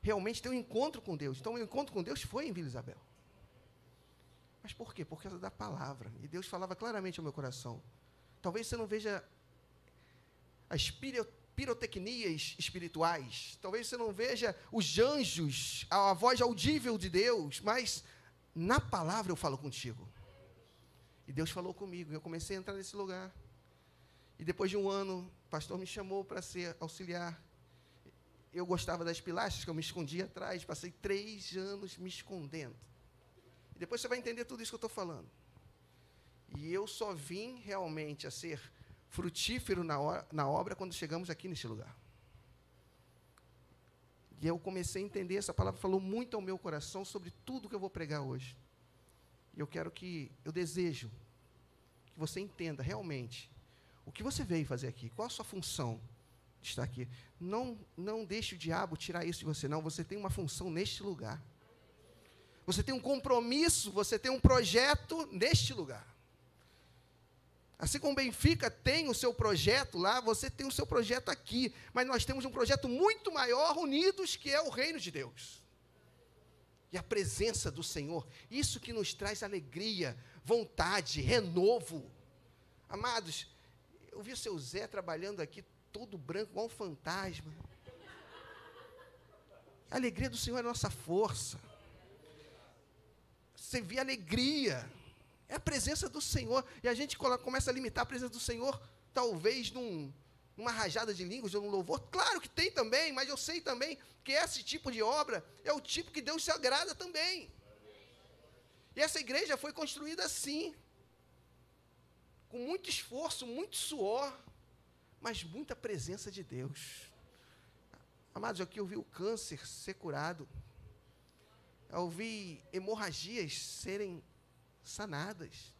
realmente ter um encontro com Deus. Então, o encontro com Deus foi em Vila Isabel. Mas por quê? Por causa da palavra. E Deus falava claramente ao meu coração. Talvez você não veja as pirotecnias espirituais. Talvez você não veja os anjos, a voz audível de Deus, mas na palavra eu falo contigo. E Deus falou comigo. Eu comecei a entrar nesse lugar. E depois de um ano, pastor me chamou para ser auxiliar. Eu gostava das pilastras, que eu me escondia atrás. Passei três anos me escondendo. Depois você vai entender tudo isso que eu estou falando. E eu só vim realmente a ser frutífero na, na obra quando chegamos aqui neste lugar. E eu comecei a entender, essa palavra falou muito ao meu coração sobre tudo que eu vou pregar hoje. E eu quero que, eu desejo que você entenda realmente o que você veio fazer aqui, qual a sua função de estar aqui. Não, não deixe o diabo tirar isso de você, não. Você tem uma função neste lugar. Você tem um compromisso, você tem um projeto neste lugar. Assim como Benfica tem o seu projeto lá, você tem o seu projeto aqui. Mas nós temos um projeto muito maior unidos, que é o reino de Deus. E a presença do Senhor. Isso que nos traz alegria, vontade, renovo. Amados, eu vi o seu Zé trabalhando aqui, todo branco, igual um fantasma. A alegria do Senhor é a nossa força você vê alegria. É a presença do Senhor. E a gente começa a limitar a presença do Senhor, talvez num, numa rajada de línguas ou num louvor. Claro que tem também, mas eu sei também que esse tipo de obra é o tipo que Deus se agrada também. E essa igreja foi construída assim, com muito esforço, muito suor, mas muita presença de Deus. Amados, aqui eu vi o câncer ser curado eu vi hemorragias serem sanadas.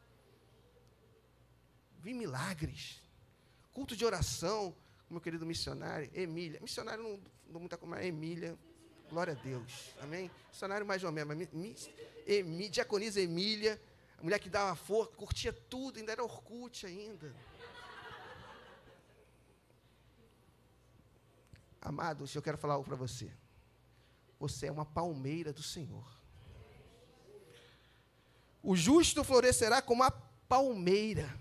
Vi milagres. Culto de oração, meu querido missionário, Emília. Missionário não dou muita como é Emília. Glória a Deus. Amém? Missionário mais ou menos. Emí, diaconisa Emília. A mulher que dava força, curtia tudo, ainda era Orkut ainda. Amados, eu quero falar algo para você. Você é uma palmeira do Senhor. O justo florescerá como a palmeira.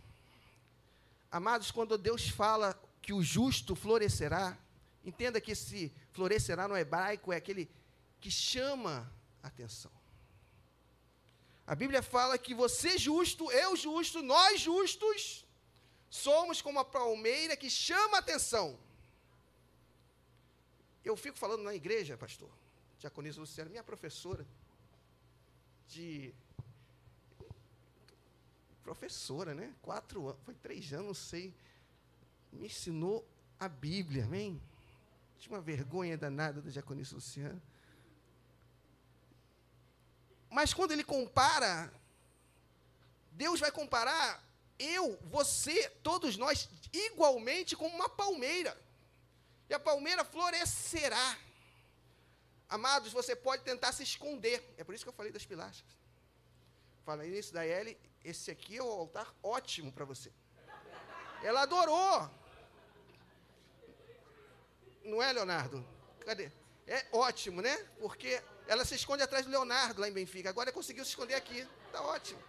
Amados, quando Deus fala que o justo florescerá, entenda que esse florescerá no hebraico é aquele que chama a atenção. A Bíblia fala que você justo, eu justo, nós justos, somos como a palmeira que chama a atenção. Eu fico falando na igreja, pastor, diaconisa Luciana, minha professora de. Professora, né? Quatro anos, foi três anos, não sei. Me ensinou a Bíblia, amém? Tinha uma vergonha danada da diaconisa Luciana. Mas quando ele compara, Deus vai comparar eu, você, todos nós, igualmente como uma palmeira. E a palmeira florescerá. Amados, você pode tentar se esconder. É por isso que eu falei das pilastras. Falei isso da Ellie, esse aqui é o altar ótimo para você. Ela adorou. Não é, Leonardo? Cadê? É ótimo, né? Porque ela se esconde atrás do Leonardo lá em Benfica. Agora conseguiu se esconder aqui. Está ótimo.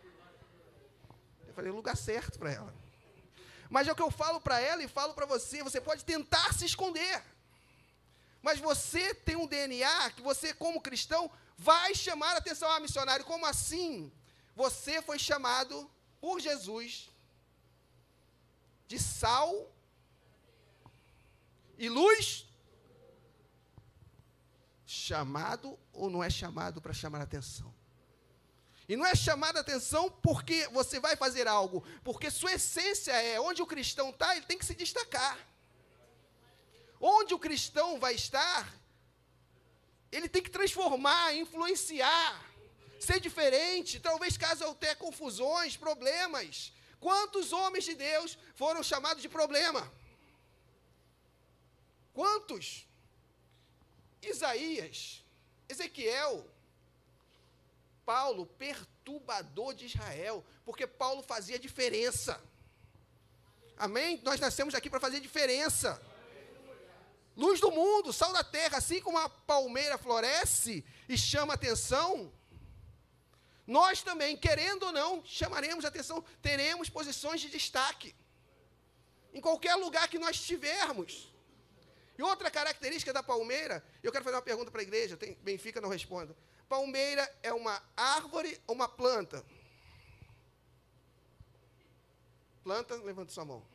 Eu falei o lugar certo para ela. Mas é o que eu falo para ela e falo para você. Você pode tentar se esconder. Mas você tem um DNA que você, como cristão, vai chamar a atenção. Ah, missionário, como assim? Você foi chamado por Jesus de sal e luz. Chamado ou não é chamado para chamar atenção? E não é chamar a atenção porque você vai fazer algo, porque sua essência é onde o cristão está, ele tem que se destacar. Onde o cristão vai estar, ele tem que transformar, influenciar, ser diferente, talvez caso até confusões, problemas. Quantos homens de Deus foram chamados de problema? Quantos? Isaías, Ezequiel, Paulo, perturbador de Israel, porque Paulo fazia diferença. Amém? Nós nascemos aqui para fazer diferença. Luz do mundo, sal da terra, assim como a palmeira floresce e chama atenção, nós também, querendo ou não, chamaremos atenção, teremos posições de destaque. Em qualquer lugar que nós estivermos. E outra característica da palmeira, eu quero fazer uma pergunta para a igreja, tem, Benfica não responda. Palmeira é uma árvore ou uma planta? Planta, levanta sua mão.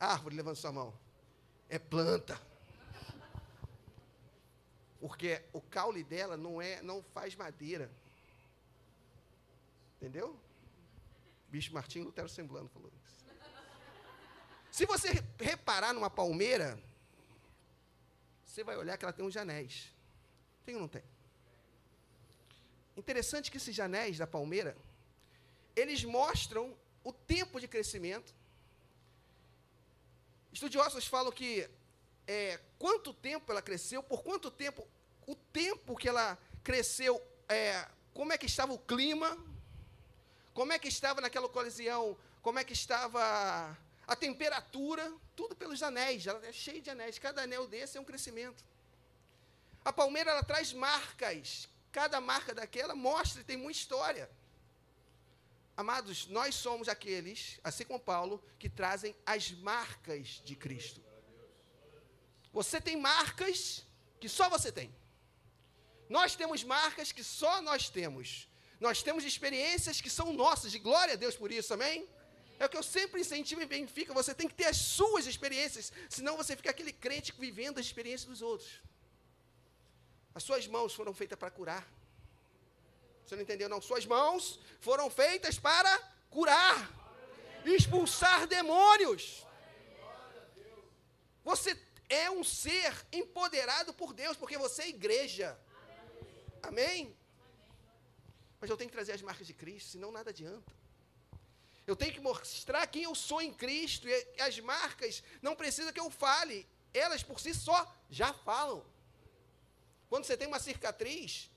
Árvore, levanta sua mão. É planta. Porque o caule dela não é, não faz madeira. Entendeu? Bicho Martim Lutero Semblano falou isso. Se você reparar numa palmeira, você vai olhar que ela tem uns anéis. Tem ou não tem? Interessante que esses anéis da palmeira, eles mostram o tempo de crescimento. Estudiosos falam que é, quanto tempo ela cresceu, por quanto tempo, o tempo que ela cresceu, é, como é que estava o clima, como é que estava naquela ocasião, como é que estava a temperatura, tudo pelos anéis, ela é cheia de anéis, cada anel desse é um crescimento. A palmeira ela traz marcas, cada marca daquela mostra, tem muita história. Amados, nós somos aqueles, assim como Paulo, que trazem as marcas de Cristo. Você tem marcas que só você tem. Nós temos marcas que só nós temos. Nós temos experiências que são nossas, de glória a Deus por isso, amém? É o que eu sempre incentivo em Benfica, você tem que ter as suas experiências, senão você fica aquele crente vivendo as experiências dos outros. As suas mãos foram feitas para curar. Você não entendeu, não? Suas mãos foram feitas para curar, expulsar demônios. Você é um ser empoderado por Deus, porque você é igreja. Amém? Mas eu tenho que trazer as marcas de Cristo, senão nada adianta. Eu tenho que mostrar quem eu sou em Cristo, e as marcas não precisa que eu fale, elas por si só já falam. Quando você tem uma cicatriz,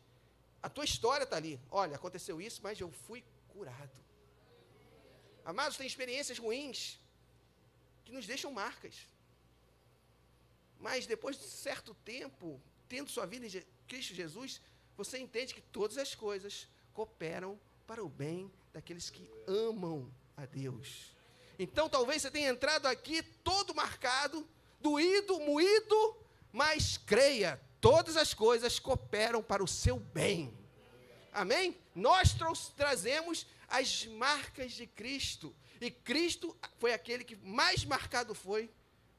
a tua história está ali. Olha, aconteceu isso, mas eu fui curado. Amados, tem experiências ruins que nos deixam marcas. Mas depois de certo tempo, tendo sua vida em Cristo Jesus, você entende que todas as coisas cooperam para o bem daqueles que amam a Deus. Então talvez você tenha entrado aqui todo marcado, doído, moído, mas creia, todas as coisas cooperam para o seu bem. Amém? Nós trazemos as marcas de Cristo. E Cristo foi aquele que mais marcado foi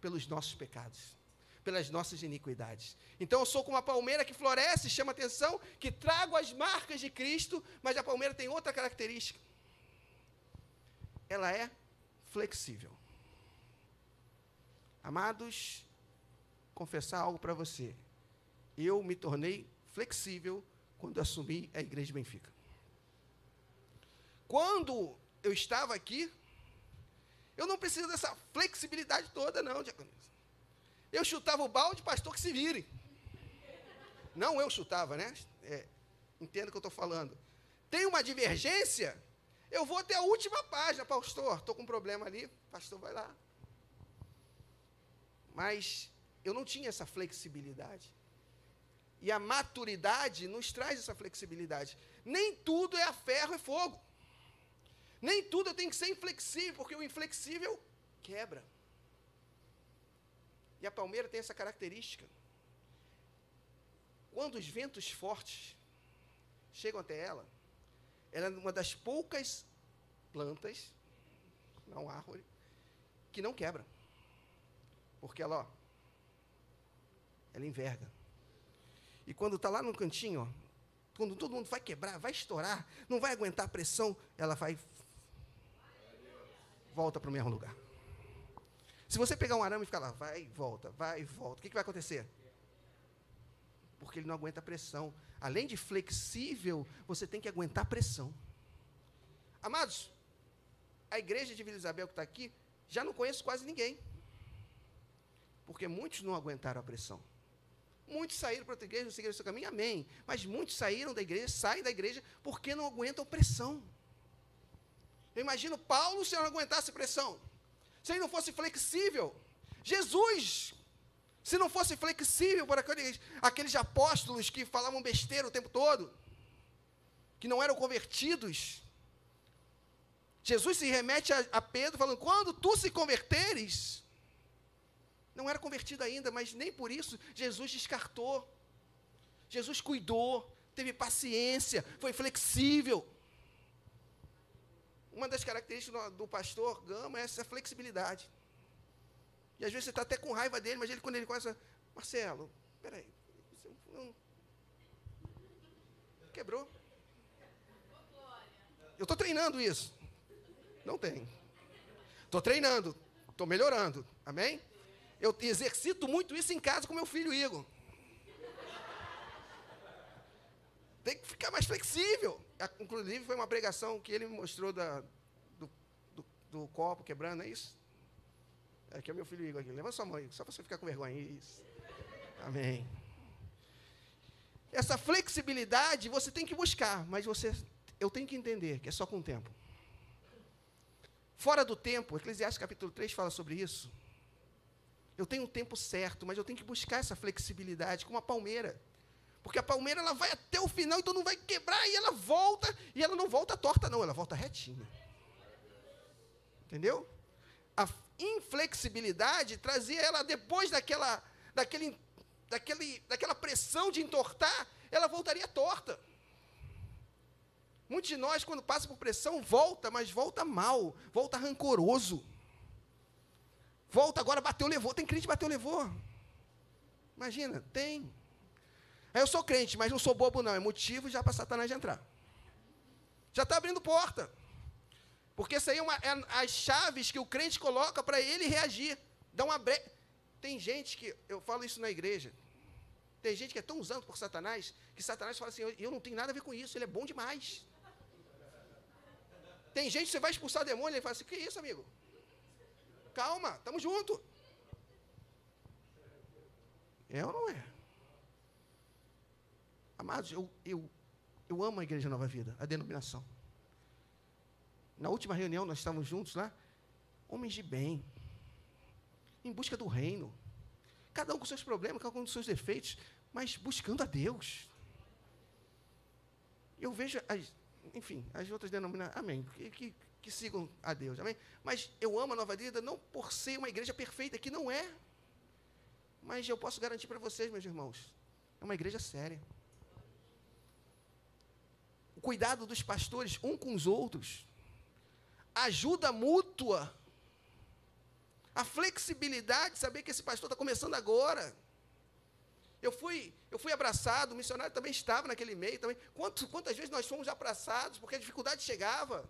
pelos nossos pecados, pelas nossas iniquidades. Então eu sou como a palmeira que floresce, chama atenção, que trago as marcas de Cristo, mas a palmeira tem outra característica. Ela é flexível. Amados, confessar algo para você eu me tornei flexível quando assumi a igreja de Benfica. Quando eu estava aqui, eu não preciso dessa flexibilidade toda, não, diaconisa. Eu chutava o balde, pastor, que se vire. Não eu chutava, né? É, entendo o que eu estou falando. Tem uma divergência, eu vou até a última página, pastor. Estou com um problema ali, pastor vai lá. Mas eu não tinha essa flexibilidade. E a maturidade nos traz essa flexibilidade. Nem tudo é a ferro e fogo. Nem tudo eu tenho que ser inflexível, porque o inflexível quebra. E a palmeira tem essa característica. Quando os ventos fortes chegam até ela, ela é uma das poucas plantas, não árvore, que não quebra. Porque ela, ó, ela enverga. E quando está lá no cantinho, ó, quando todo mundo vai quebrar, vai estourar, não vai aguentar a pressão, ela vai volta para o mesmo lugar. Se você pegar um arame e ficar lá, vai e volta, vai e volta, o que, que vai acontecer? Porque ele não aguenta pressão. Além de flexível, você tem que aguentar a pressão. Amados, a igreja de Vila Isabel que está aqui, já não conheço quase ninguém. Porque muitos não aguentaram a pressão. Muitos saíram para outra igreja, não seguiram o seu caminho, amém. Mas muitos saíram da igreja, saem da igreja, porque não aguentam pressão. Eu imagino Paulo se não aguentasse pressão. Se ele não fosse flexível. Jesus, se não fosse flexível para aqueles, aqueles apóstolos que falavam besteira o tempo todo, que não eram convertidos. Jesus se remete a, a Pedro falando: quando tu se converteres, não era convertido ainda, mas nem por isso Jesus descartou. Jesus cuidou, teve paciência, foi flexível. Uma das características do pastor Gama é essa flexibilidade. E às vezes você está até com raiva dele, mas ele, quando ele começa, Marcelo, peraí, você não... quebrou. Eu estou treinando isso. Não tem. Estou treinando, estou melhorando. Amém? Eu exercito muito isso em casa com meu filho Igor. Tem que ficar mais flexível. Inclusive, foi uma pregação que ele me mostrou da, do, do, do copo quebrando, é isso? É que é meu filho Igor aqui. Levanta sua mão, só você ficar com vergonha. Isso. Amém. Essa flexibilidade você tem que buscar, mas você, eu tenho que entender que é só com o tempo. Fora do tempo, Eclesiastes capítulo 3 fala sobre isso. Eu tenho um tempo certo, mas eu tenho que buscar essa flexibilidade, como a palmeira. Porque a palmeira ela vai até o final, então não vai quebrar e ela volta, e ela não volta torta, não, ela volta retinha. Entendeu? A inflexibilidade trazia ela depois daquela, daquele, daquele, daquela pressão de entortar, ela voltaria torta. Muitos de nós, quando passa por pressão, volta, mas volta mal, volta rancoroso. Volta agora, bateu, levou. Tem crente bateu, levou. Imagina, tem. Eu sou crente, mas não sou bobo, não. É motivo já para Satanás entrar. Já está abrindo porta. Porque isso aí é, uma, é as chaves que o crente coloca para ele reagir. Dá uma bre... Tem gente que, eu falo isso na igreja, tem gente que é tão usando por Satanás, que Satanás fala assim, eu não tenho nada a ver com isso, ele é bom demais. Tem gente que você vai expulsar demônio, ele fala assim, que isso, amigo? Calma, estamos juntos. É ou não é? Amados, eu, eu, eu amo a Igreja Nova Vida, a denominação. Na última reunião, nós estávamos juntos lá, homens de bem, em busca do reino, cada um com seus problemas, cada um com seus defeitos, mas buscando a Deus. Eu vejo, as, enfim, as outras denominações, amém, que, que, que sigam a Deus, amém? Mas eu amo a Nova Vida não por ser uma igreja perfeita, que não é. Mas eu posso garantir para vocês, meus irmãos, é uma igreja séria. O cuidado dos pastores um com os outros, ajuda mútua, a flexibilidade, saber que esse pastor está começando agora. Eu fui, eu fui abraçado, o missionário também estava naquele meio também. Quantas, quantas vezes nós fomos abraçados porque a dificuldade chegava?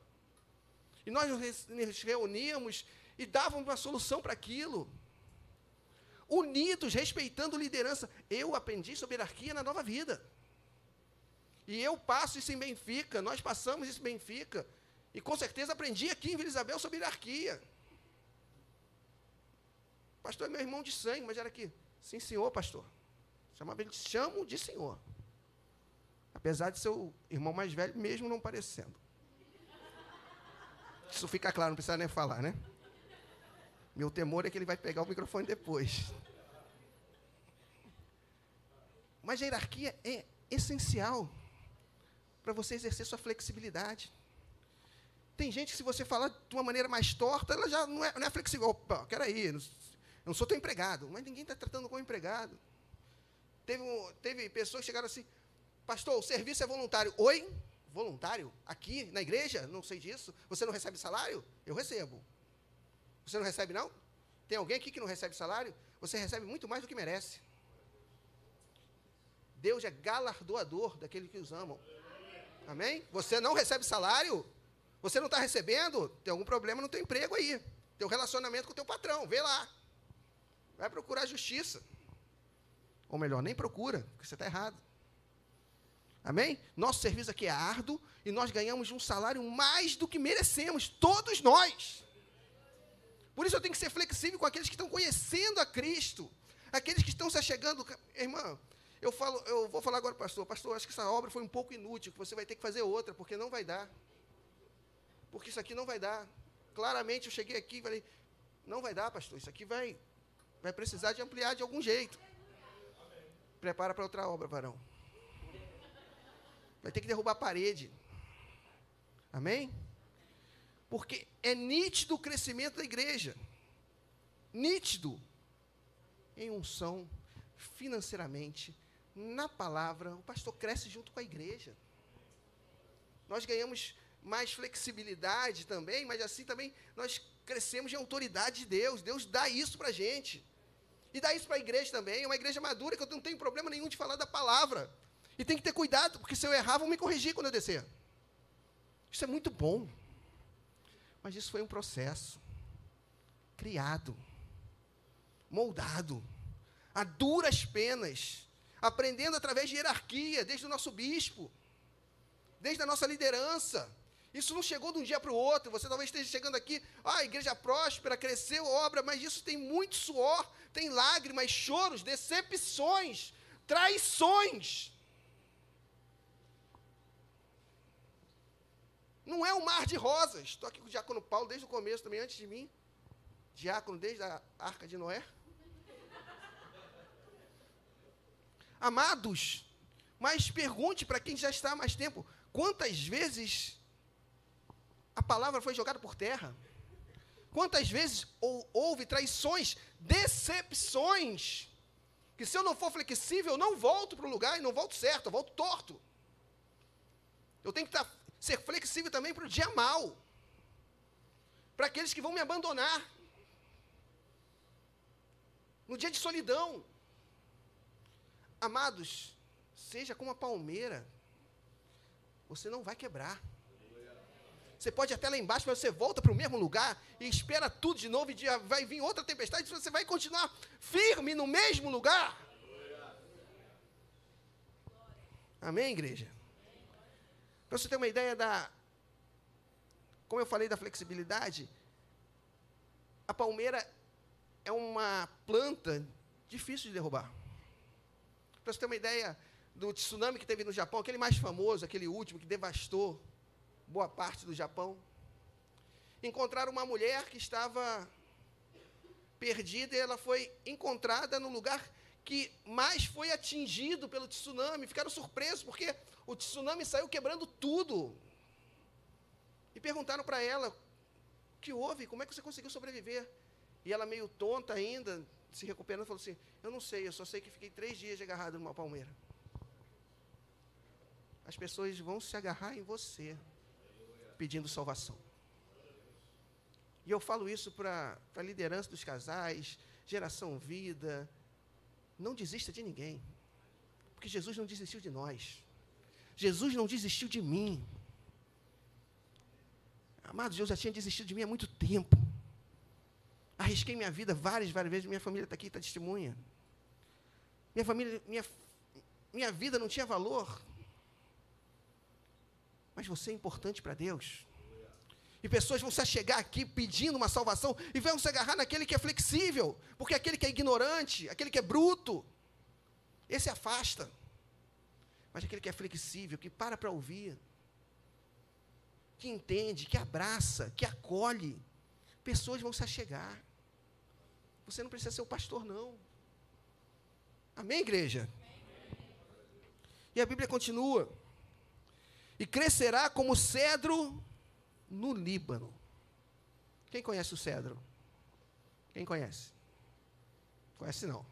E nós nos reuníamos e dávamos uma solução para aquilo. Unidos, respeitando liderança. Eu aprendi sobre hierarquia na nova vida. E eu passo isso em Benfica, nós passamos isso em Benfica. E com certeza aprendi aqui em Vila Isabel sobre hierarquia. Pastor é meu irmão de sangue, mas era aqui. Sim, senhor, pastor. Chamava ele de chamo de senhor. Apesar de ser o irmão mais velho, mesmo não parecendo. Isso fica claro, não precisa nem falar, né? Meu temor é que ele vai pegar o microfone depois. Mas a hierarquia é essencial para você exercer sua flexibilidade. Tem gente que, se você falar de uma maneira mais torta, ela já não é, não é flexível. Opa, aí, não, não sou teu empregado. Mas ninguém está tratando como empregado. Teve, um, teve pessoas que chegaram assim, pastor, o serviço é voluntário. Oi? Voluntário? Aqui, na igreja? Não sei disso. Você não recebe salário? Eu recebo. Você não recebe, não? Tem alguém aqui que não recebe salário? Você recebe muito mais do que merece. Deus é galardoador daqueles que os amam. Amém? Você não recebe salário? Você não está recebendo? Tem algum problema no teu emprego aí. Teu relacionamento com o teu patrão. Vê lá. Vai procurar justiça. Ou melhor, nem procura, porque você está errado. Amém? Nosso serviço aqui é árduo e nós ganhamos um salário mais do que merecemos, todos nós. Por isso eu tenho que ser flexível com aqueles que estão conhecendo a Cristo, aqueles que estão se achegando. Irmã, eu, falo, eu vou falar agora, pastor. Pastor, acho que essa obra foi um pouco inútil, você vai ter que fazer outra, porque não vai dar. Porque isso aqui não vai dar. Claramente eu cheguei aqui e falei, não vai dar, pastor, isso aqui vai, vai precisar de ampliar de algum jeito. Prepara para outra obra, varão. Vai ter que derrubar a parede. Amém? Porque é nítido o crescimento da igreja. Nítido. Em unção, financeiramente, na palavra, o pastor cresce junto com a igreja. Nós ganhamos mais flexibilidade também, mas assim também nós crescemos em autoridade de Deus. Deus dá isso para a gente. E dá isso para a igreja também. É uma igreja madura que eu não tenho problema nenhum de falar da palavra. E tem que ter cuidado, porque se eu errar, vão me corrigir quando eu descer. Isso é muito bom. Mas isso foi um processo criado, moldado, a duras penas aprendendo através de hierarquia, desde o nosso bispo, desde a nossa liderança. Isso não chegou de um dia para o outro. Você talvez esteja chegando aqui, ah, a igreja próspera, cresceu, obra, mas isso tem muito suor, tem lágrimas, choros, decepções, traições. Não é um mar de rosas. Estou aqui com o diácono Paulo desde o começo também, antes de mim. Diácono desde a arca de Noé. Amados, mas pergunte para quem já está há mais tempo: quantas vezes a palavra foi jogada por terra? Quantas vezes houve traições, decepções? Que se eu não for flexível, eu não volto para o lugar e não volto certo, eu volto torto. Eu tenho que tá, ser flexível também para o dia mal. Para aqueles que vão me abandonar. No dia de solidão. Amados, seja como a palmeira, você não vai quebrar. Você pode até lá embaixo, mas você volta para o mesmo lugar e espera tudo de novo e vai vir outra tempestade, você vai continuar firme no mesmo lugar. Amém, igreja? Para você ter uma ideia da. Como eu falei da flexibilidade, a palmeira é uma planta difícil de derrubar. Para você ter uma ideia do tsunami que teve no Japão, aquele mais famoso, aquele último que devastou boa parte do Japão. Encontraram uma mulher que estava perdida e ela foi encontrada no lugar que mais foi atingido pelo tsunami. Ficaram surpresos porque o tsunami saiu quebrando tudo. E perguntaram para ela: o que houve? Como é que você conseguiu sobreviver? E ela, meio tonta ainda, se recuperando, falou assim: Eu não sei, eu só sei que fiquei três dias agarrado numa palmeira. As pessoas vão se agarrar em você, pedindo salvação. E eu falo isso para a liderança dos casais, geração vida. Não desista de ninguém. Porque Jesus não desistiu de nós. Jesus não desistiu de mim. Amado, Deus já tinha desistido de mim há muito tempo. Arrisquei minha vida várias, várias vezes. Minha família está aqui, está testemunha. Minha família, minha, minha vida não tinha valor. Mas você é importante para Deus. E pessoas vão se chegar aqui pedindo uma salvação e vão se agarrar naquele que é flexível, porque aquele que é ignorante, aquele que é bruto, esse afasta. Mas aquele que é flexível, que para para ouvir, que entende, que abraça, que acolhe, pessoas vão se achegar. Você não precisa ser o pastor, não. Amém, igreja? E a Bíblia continua. E crescerá como cedro no Líbano. Quem conhece o cedro? Quem conhece? Conhece não.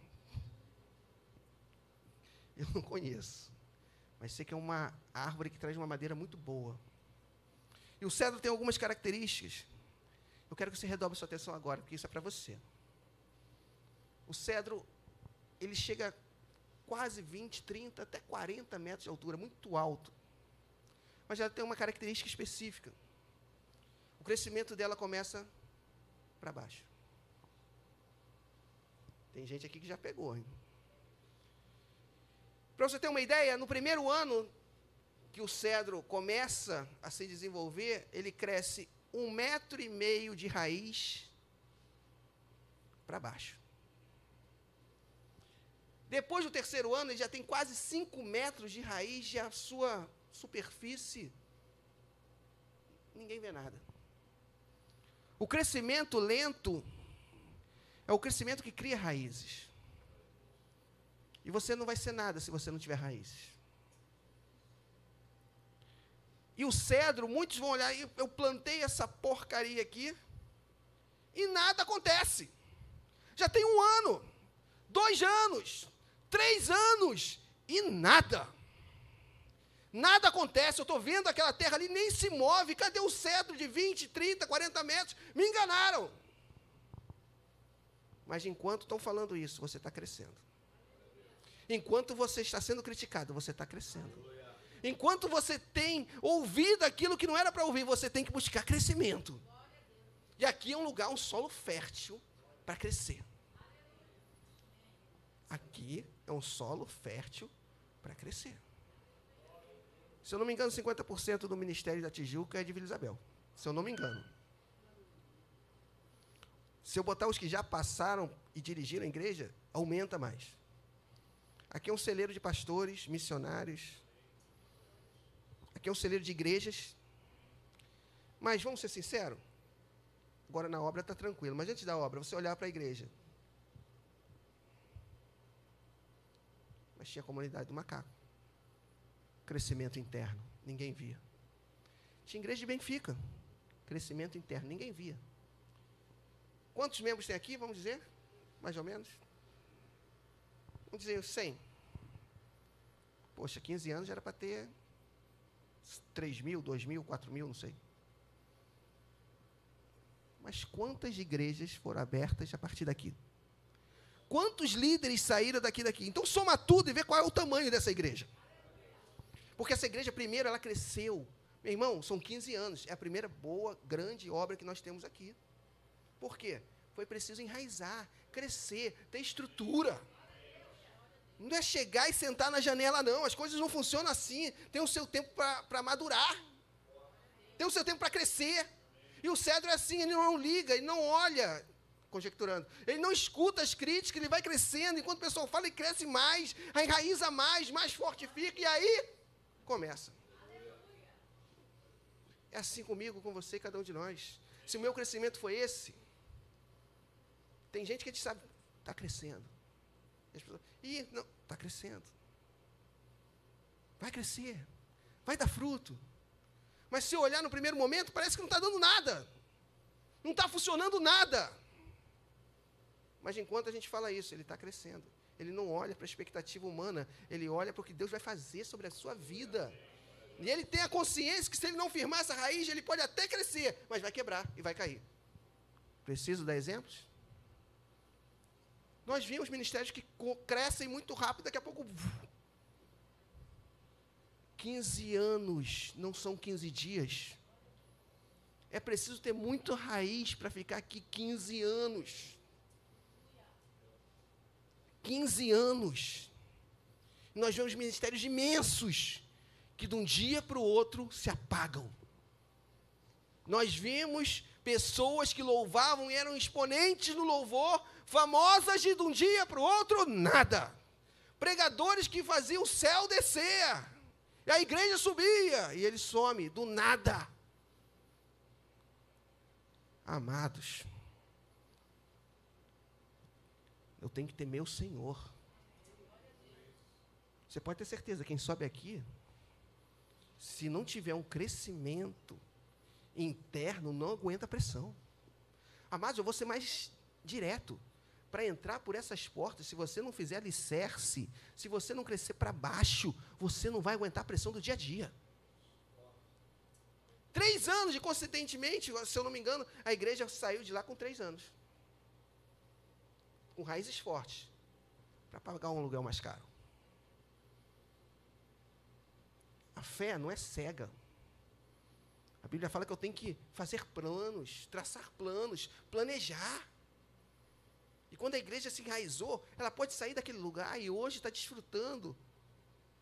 Eu não conheço. Mas sei que é uma árvore que traz uma madeira muito boa. E o cedro tem algumas características. Eu quero que você redobre sua atenção agora, porque isso é para você. O cedro, ele chega quase 20, 30, até 40 metros de altura, muito alto. Mas ela tem uma característica específica. O crescimento dela começa para baixo. Tem gente aqui que já pegou, hein? Para você ter uma ideia, no primeiro ano que o cedro começa a se desenvolver, ele cresce um metro e meio de raiz para baixo. Depois do terceiro ano, ele já tem quase 5 metros de raiz e a sua superfície, ninguém vê nada. O crescimento lento é o crescimento que cria raízes. E você não vai ser nada se você não tiver raízes. E o cedro, muitos vão olhar, eu plantei essa porcaria aqui e nada acontece. Já tem um ano, dois anos, Três anos e nada. Nada acontece. Eu estou vendo aquela terra ali, nem se move. Cadê o cedro de 20, 30, 40 metros? Me enganaram. Mas enquanto estão falando isso, você está crescendo. Enquanto você está sendo criticado, você está crescendo. Enquanto você tem ouvido aquilo que não era para ouvir, você tem que buscar crescimento. E aqui é um lugar, um solo fértil para crescer. Aqui é um solo fértil para crescer. Se eu não me engano, 50% do ministério da Tijuca é de Vila Isabel. Se eu não me engano. Se eu botar os que já passaram e dirigiram a igreja, aumenta mais. Aqui é um celeiro de pastores, missionários. Aqui é um celeiro de igrejas. Mas vamos ser sinceros. Agora na obra está tranquilo. Mas antes da obra, você olhar para a igreja. Mas tinha a comunidade do macaco. Crescimento interno, ninguém via. Tinha igreja de Benfica. Crescimento interno, ninguém via. Quantos membros tem aqui, vamos dizer? Mais ou menos? Vamos dizer 100. Poxa, 15 anos era para ter 3 mil, 2 mil, 4 mil, não sei. Mas quantas igrejas foram abertas a partir daqui? Quantos líderes saíram daqui daqui? Então soma tudo e vê qual é o tamanho dessa igreja. Porque essa igreja, primeiro, ela cresceu. Meu irmão, são 15 anos. É a primeira boa, grande obra que nós temos aqui. Por quê? Foi preciso enraizar, crescer, ter estrutura. Não é chegar e sentar na janela, não. As coisas não funcionam assim. Tem o seu tempo para madurar. Tem o seu tempo para crescer. E o cedro é assim, ele não liga, ele não olha conjecturando. Ele não escuta as críticas, ele vai crescendo, enquanto o pessoal fala, ele cresce mais, enraiza mais, mais fortifica, e aí começa. É assim comigo, com você e cada um de nós. Se o meu crescimento foi esse, tem gente que a gente sabe, está crescendo. E não, está crescendo. Vai crescer, vai dar fruto. Mas se olhar no primeiro momento, parece que não está dando nada. Não está funcionando nada. Mas enquanto a gente fala isso, ele está crescendo. Ele não olha para a expectativa humana, ele olha para o que Deus vai fazer sobre a sua vida. E ele tem a consciência que se ele não firmar essa raiz, ele pode até crescer, mas vai quebrar e vai cair. Preciso dar exemplos? Nós vimos ministérios que crescem muito rápido, daqui a pouco. 15 anos não são 15 dias. É preciso ter muito raiz para ficar aqui 15 anos. 15 anos. Nós vemos ministérios imensos que de um dia para o outro se apagam. Nós vimos pessoas que louvavam e eram exponentes no louvor, famosas de, um dia para o outro, nada. Pregadores que faziam o céu descer, e a igreja subia, e ele some do nada. Amados, eu tenho que temer o Senhor. Você pode ter certeza, quem sobe aqui, se não tiver um crescimento interno, não aguenta a pressão. Amados, eu vou ser mais direto. Para entrar por essas portas, se você não fizer alicerce, se você não crescer para baixo, você não vai aguentar a pressão do dia a dia. Três anos de consistentemente, se eu não me engano, a igreja saiu de lá com três anos. Com raízes fortes. Para pagar um aluguel mais caro. A fé não é cega. A Bíblia fala que eu tenho que fazer planos, traçar planos, planejar. E quando a igreja se enraizou, ela pode sair daquele lugar e hoje está desfrutando.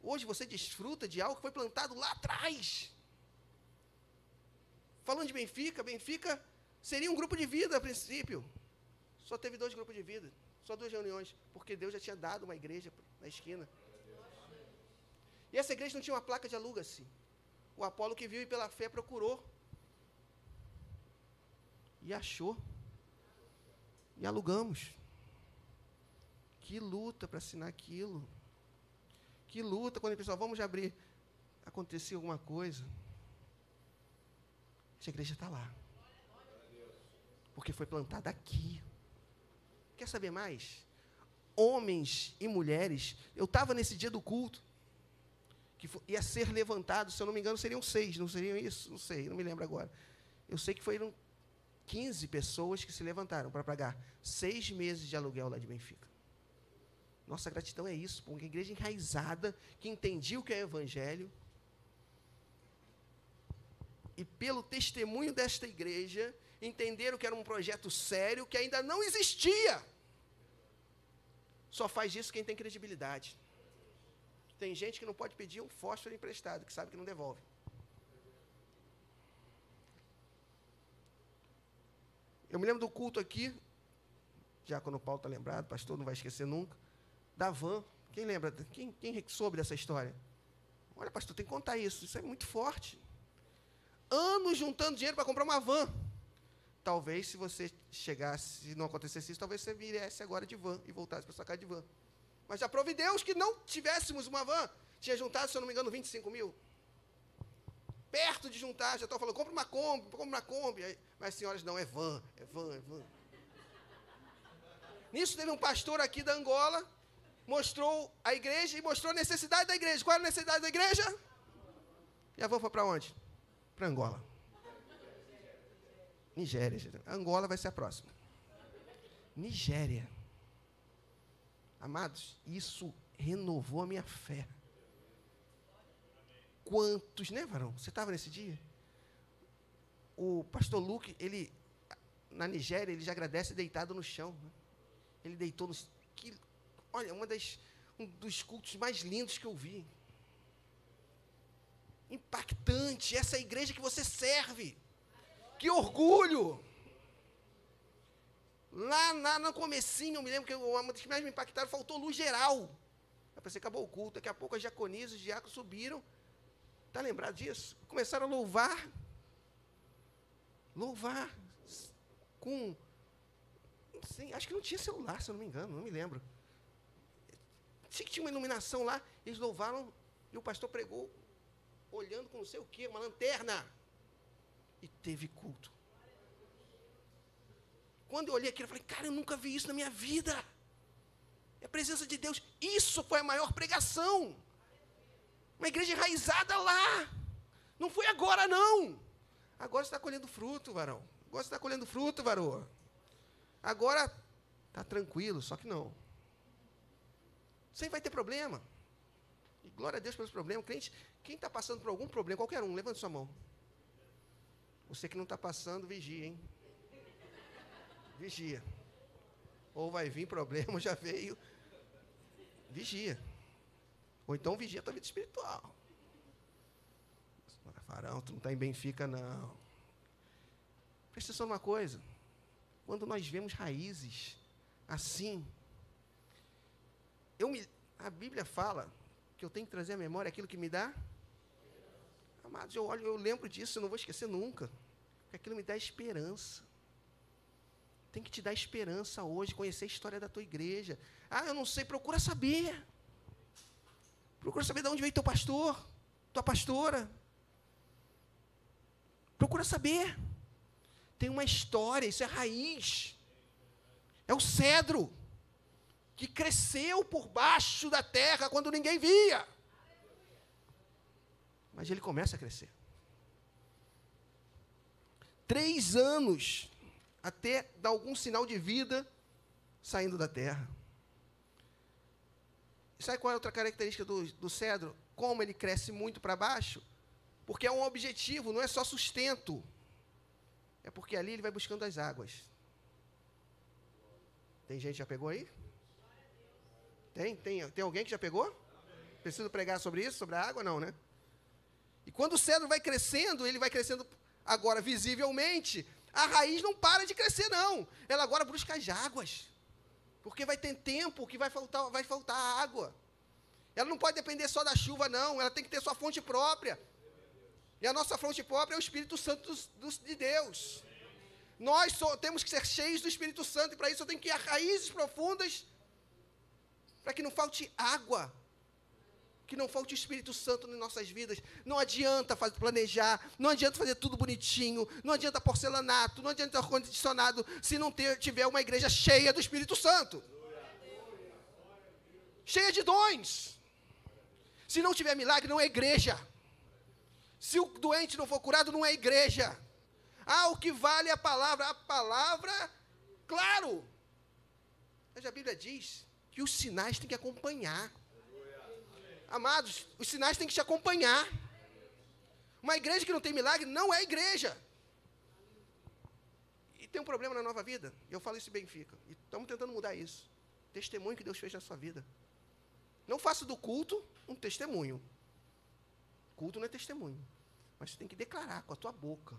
Hoje você desfruta de algo que foi plantado lá atrás. Falando de Benfica, Benfica seria um grupo de vida a princípio. Só teve dois grupos de vida, só duas reuniões, porque Deus já tinha dado uma igreja na esquina. E essa igreja não tinha uma placa de aluga-se. O Apolo que viu e pela fé procurou. E achou. E alugamos. Que luta para assinar aquilo. Que luta quando a pessoa, vamos abrir. Aconteceu alguma coisa. Essa igreja está lá. Porque foi plantada aqui. Quer saber mais? Homens e mulheres. Eu estava nesse dia do culto que ia ser levantado, se eu não me engano, seriam seis, não seriam isso? Não sei, não me lembro agora. Eu sei que foram 15 pessoas que se levantaram para pagar seis meses de aluguel lá de Benfica. Nossa gratidão é isso, porque a igreja enraizada, que entendia o que é evangelho, e pelo testemunho desta igreja, entenderam que era um projeto sério, que ainda não existia. Só faz isso quem tem credibilidade. Tem gente que não pode pedir um fósforo emprestado, que sabe que não devolve. Eu me lembro do culto aqui, já quando o Paulo está lembrado, pastor não vai esquecer nunca, da van. Quem lembra? Quem, quem soube dessa história? Olha, pastor, tem que contar isso. Isso é muito forte. Anos juntando dinheiro para comprar uma van. Talvez, se você chegasse, se não acontecesse isso, talvez você viesse agora de van e voltasse para sua casa de van. Mas aprove Deus que não tivéssemos uma van. Tinha juntado, se eu não me engano, 25 mil. Perto de juntar, já estava falando, compra uma Kombi, compra uma Kombi. Aí, mas senhoras, não, é van, é van, é van. Nisso teve um pastor aqui da Angola, mostrou a igreja e mostrou a necessidade da igreja. Qual era a necessidade da igreja? E a van foi para onde? Para Angola. Nigéria. Angola vai ser a próxima. Nigéria. Amados, isso renovou a minha fé. Quantos, né, varão? Você estava nesse dia? O pastor Luke, ele, na Nigéria, ele já agradece deitado no chão. Né? Ele deitou no. Que, olha, uma das, um dos cultos mais lindos que eu vi. Impactante. Essa é igreja que você serve. Que orgulho! Lá, lá no comecinho, eu me lembro que uma das que mais me impactaram, faltou luz geral. Eu pensei, acabou o culto, daqui a pouco as diaconisas, os diáconos subiram. Está lembrado disso? Começaram a louvar. Louvar. Com. Sim, acho que não tinha celular, se eu não me engano, não me lembro. Sei que tinha uma iluminação lá, eles louvaram e o pastor pregou, olhando com não sei o quê, uma lanterna. E teve culto. Quando eu olhei aquilo, eu falei, cara, eu nunca vi isso na minha vida. É a presença de Deus. Isso foi a maior pregação. Uma igreja enraizada lá. Não foi agora, não. Agora está colhendo fruto, varão. Agora está colhendo fruto, varão. Agora está tranquilo, só que não. Sempre vai ter problema. E glória a Deus pelos problemas. Crente, quem está passando por algum problema, qualquer um, levante sua mão. Você que não está passando, vigia, hein? Vigia. Ou vai vir problema, já veio. Vigia. Ou então vigia a tua vida espiritual. Farão, tu não está em Benfica, não. Presta atenção numa coisa. Quando nós vemos raízes assim, eu me, a Bíblia fala que eu tenho que trazer à memória aquilo que me dá. Amados, eu olho, eu lembro disso, eu não vou esquecer nunca. Porque aquilo me dá esperança. Tem que te dar esperança hoje, conhecer a história da tua igreja. Ah, eu não sei, procura saber. Procura saber de onde veio teu pastor, tua pastora. Procura saber. Tem uma história, isso é raiz. É o cedro que cresceu por baixo da terra quando ninguém via. Mas ele começa a crescer. Três anos até dar algum sinal de vida saindo da terra. Sabe qual é outra característica do, do cedro? Como ele cresce muito para baixo? Porque é um objetivo, não é só sustento. É porque ali ele vai buscando as águas. Tem gente que já pegou aí? Tem? Tem, tem alguém que já pegou? Preciso pregar sobre isso, sobre a água? Não, né? E quando o cedro vai crescendo, ele vai crescendo agora visivelmente, a raiz não para de crescer, não. Ela agora busca as águas. Porque vai ter tempo que vai faltar, vai faltar água. Ela não pode depender só da chuva, não. Ela tem que ter sua fonte própria. E a nossa fonte própria é o Espírito Santo de Deus. Nós só, temos que ser cheios do Espírito Santo, e para isso eu tenho que ir a raízes profundas, para que não falte água, que não falte o Espírito Santo nas nossas vidas. Não adianta fazer, planejar, não adianta fazer tudo bonitinho, não adianta porcelanato, não adianta ar-condicionado, se não ter, tiver uma igreja cheia do Espírito Santo. Cheia de dons. Se não tiver milagre, não é igreja. Se o doente não for curado, não é igreja. Ah, o que vale é a palavra? A palavra, claro. Mas a Bíblia diz que os sinais têm que acompanhar. Amados, os sinais têm que te acompanhar. Uma igreja que não tem milagre não é igreja. E tem um problema na nova vida. Eu falo isso em Benfica. E estamos tentando mudar isso. Testemunho que Deus fez na sua vida. Não faça do culto um testemunho. Culto não é testemunho. Mas você tem que declarar com a tua boca.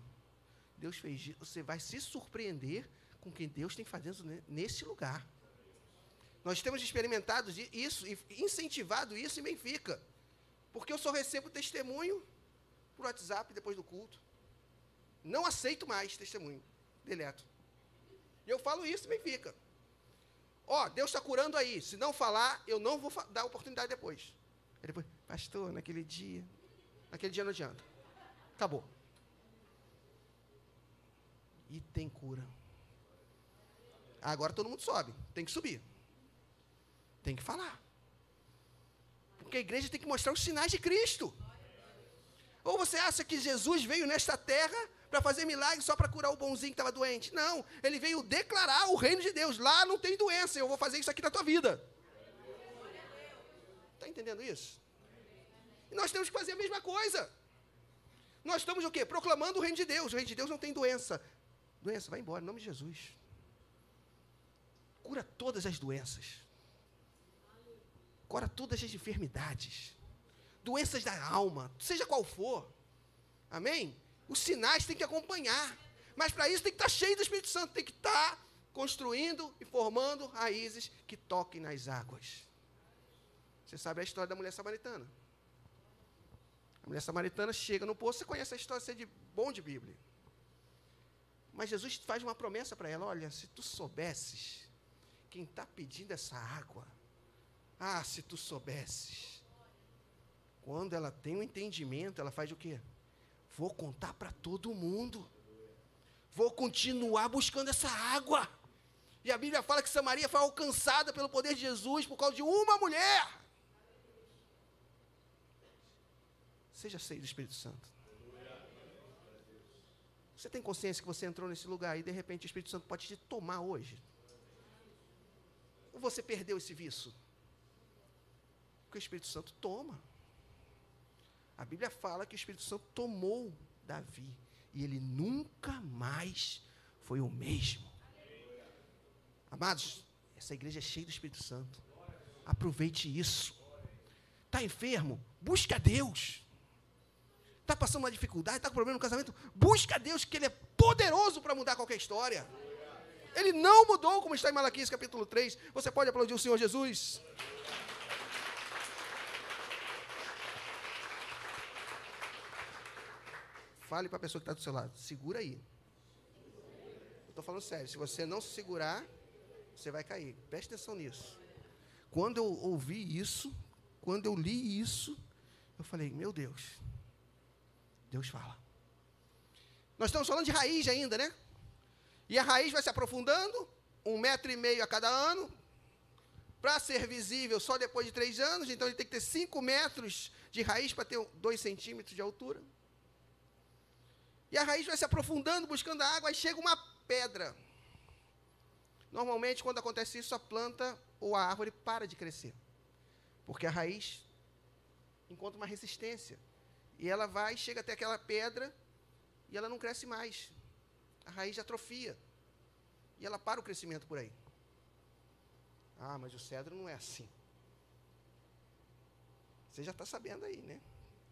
Deus fez. Você vai se surpreender com quem Deus tem fazendo nesse lugar. Nós temos experimentado isso e incentivado isso em Benfica. Porque eu só recebo testemunho por WhatsApp depois do culto. Não aceito mais testemunho. Deleto. E eu falo isso em Benfica. Ó, oh, Deus está curando aí. Se não falar, eu não vou dar oportunidade depois. Aí depois, pastor, naquele dia. Naquele dia não adianta. Acabou. E tem cura. Agora todo mundo sobe. Tem que subir. Tem que falar. Porque a igreja tem que mostrar os sinais de Cristo. Ou você acha que Jesus veio nesta terra para fazer milagres só para curar o bonzinho que estava doente? Não, ele veio declarar o reino de Deus. Lá não tem doença, eu vou fazer isso aqui na tua vida. Está entendendo isso? E nós temos que fazer a mesma coisa. Nós estamos o quê? Proclamando o reino de Deus. O reino de Deus não tem doença. Doença, vai embora, em nome de Jesus. Cura todas as doenças cura todas as enfermidades, doenças da alma, seja qual for. Amém? Os sinais têm que acompanhar. Mas para isso tem que estar cheio do Espírito Santo, tem que estar construindo e formando raízes que toquem nas águas. Você sabe a história da mulher samaritana? A mulher samaritana chega no poço, você conhece a história, você é de bom de Bíblia. Mas Jesus faz uma promessa para ela: olha, se tu soubesses quem está pedindo essa água, ah, se tu soubesses. Quando ela tem um entendimento, ela faz o quê? Vou contar para todo mundo. Vou continuar buscando essa água. E a Bíblia fala que Samaria foi alcançada pelo poder de Jesus por causa de uma mulher. Seja cheio do Espírito Santo. Você tem consciência que você entrou nesse lugar e de repente o Espírito Santo pode te tomar hoje? Ou você perdeu esse vício? Porque o Espírito Santo toma. A Bíblia fala que o Espírito Santo tomou Davi e ele nunca mais foi o mesmo. Amados, essa igreja é cheia do Espírito Santo. Aproveite isso. Está enfermo? Busque a Deus. Está passando uma dificuldade, está com problema no casamento? Busca Deus, que Ele é poderoso para mudar qualquer história. Ele não mudou, como está em Malaquias capítulo 3. Você pode aplaudir o Senhor Jesus? Fale para a pessoa que está do seu lado, segura aí. Estou falando sério, se você não se segurar, você vai cair. Preste atenção nisso. Quando eu ouvi isso, quando eu li isso, eu falei, meu Deus, Deus fala. Nós estamos falando de raiz ainda, né? E a raiz vai se aprofundando, um metro e meio a cada ano, para ser visível só depois de três anos, então ele tem que ter cinco metros de raiz para ter dois centímetros de altura. E a raiz vai se aprofundando, buscando a água, e chega uma pedra. Normalmente, quando acontece isso, a planta ou a árvore para de crescer. Porque a raiz encontra uma resistência. E ela vai, chega até aquela pedra, e ela não cresce mais. A raiz atrofia. E ela para o crescimento por aí. Ah, mas o cedro não é assim. Você já está sabendo aí, né?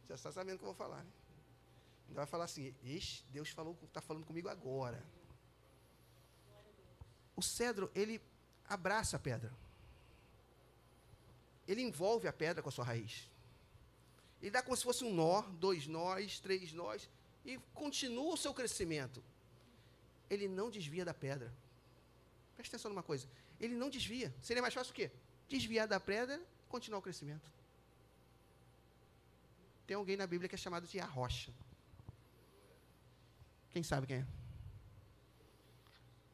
Já está sabendo o que eu vou falar. Né? Ainda vai falar assim, Ixi, Deus falou, está falando comigo agora. O cedro, ele abraça a pedra. Ele envolve a pedra com a sua raiz. Ele dá como se fosse um nó, dois nós, três nós, e continua o seu crescimento. Ele não desvia da pedra. Presta atenção numa coisa. Ele não desvia. Seria mais fácil o quê? Desviar da pedra e continuar o crescimento. Tem alguém na Bíblia que é chamado de a rocha. Quem sabe quem é?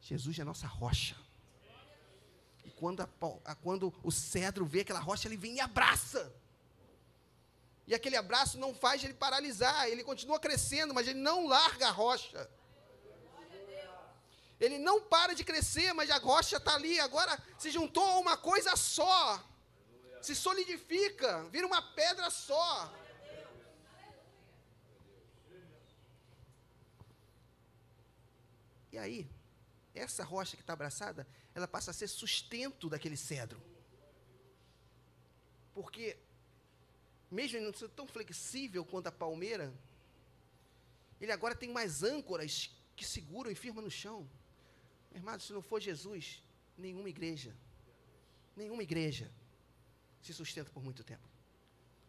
Jesus é a nossa rocha. E quando, a, a, quando o cedro vê aquela rocha, ele vem e abraça. E aquele abraço não faz ele paralisar, ele continua crescendo, mas ele não larga a rocha. Ele não para de crescer, mas a rocha está ali, agora se juntou a uma coisa só. Se solidifica, vira uma pedra só. E aí, essa rocha que está abraçada, ela passa a ser sustento daquele cedro. Porque, mesmo ele não sendo tão flexível quanto a palmeira, ele agora tem mais âncoras que seguram e firmam no chão. Irmão, se não for Jesus, nenhuma igreja, nenhuma igreja se sustenta por muito tempo.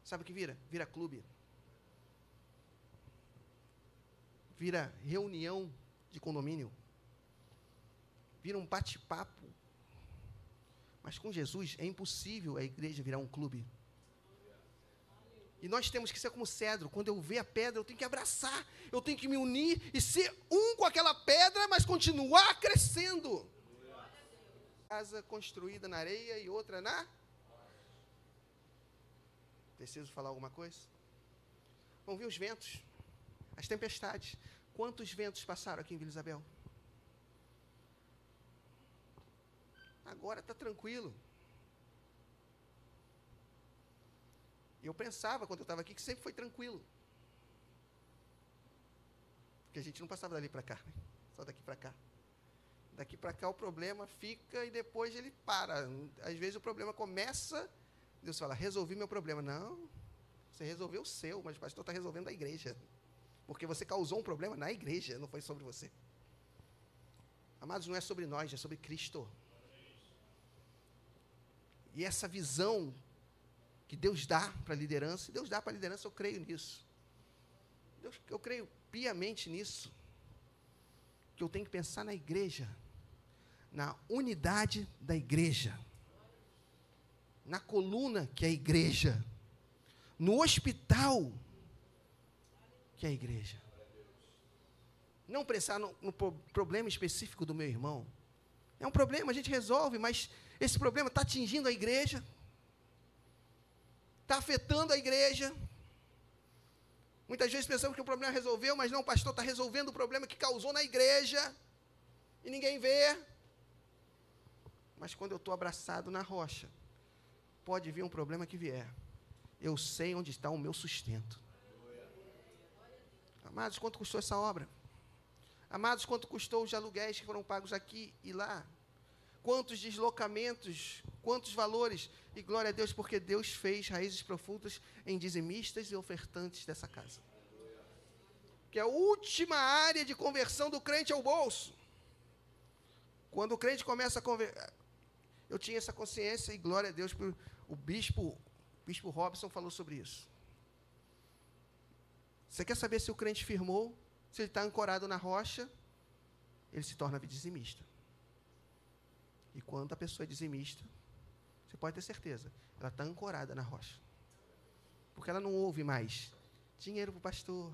Sabe o que vira? Vira clube. Vira reunião de condomínio. Vira um bate-papo. Mas com Jesus é impossível a igreja virar um clube. E nós temos que ser como cedro. Quando eu ver a pedra, eu tenho que abraçar, eu tenho que me unir e ser um com aquela pedra, mas continuar crescendo. Casa construída na areia e outra na. Preciso falar alguma coisa? Vamos ver os ventos, as tempestades. Quantos ventos passaram aqui em Vila Isabel? Agora está tranquilo. Eu pensava, quando eu estava aqui, que sempre foi tranquilo. Porque a gente não passava dali para cá, né? só daqui para cá. Daqui para cá o problema fica e depois ele para. Às vezes o problema começa, Deus fala, resolvi meu problema. Não, você resolveu o seu, mas o pastor está resolvendo a igreja. Porque você causou um problema na igreja, não foi sobre você. Amados, não é sobre nós, é sobre Cristo. E essa visão que Deus dá para a liderança, Deus dá para a liderança, eu creio nisso. Deus, eu creio piamente nisso. Que eu tenho que pensar na igreja, na unidade da igreja, na coluna que é a igreja, no hospital que é a igreja. Não pensar no, no problema específico do meu irmão. É um problema, a gente resolve, mas esse problema está atingindo a igreja, está afetando a igreja. Muitas vezes pensamos que o problema resolveu, mas não, o pastor está resolvendo o problema que causou na igreja e ninguém vê. Mas quando eu estou abraçado na rocha, pode vir um problema que vier. Eu sei onde está o meu sustento. Amados, quanto custou essa obra? Amados, quanto custou os aluguéis que foram pagos aqui e lá? quantos deslocamentos, quantos valores. E glória a Deus, porque Deus fez raízes profundas em dizimistas e ofertantes dessa casa. que é a última área de conversão do crente é o bolso. Quando o crente começa a conversar. Eu tinha essa consciência e glória a Deus o bispo, o bispo Robson falou sobre isso. Você quer saber se o crente firmou, se ele está ancorado na rocha, ele se torna dizimista. E quando a pessoa é dizimista, você pode ter certeza, ela está ancorada na rocha. Porque ela não ouve mais dinheiro para o pastor.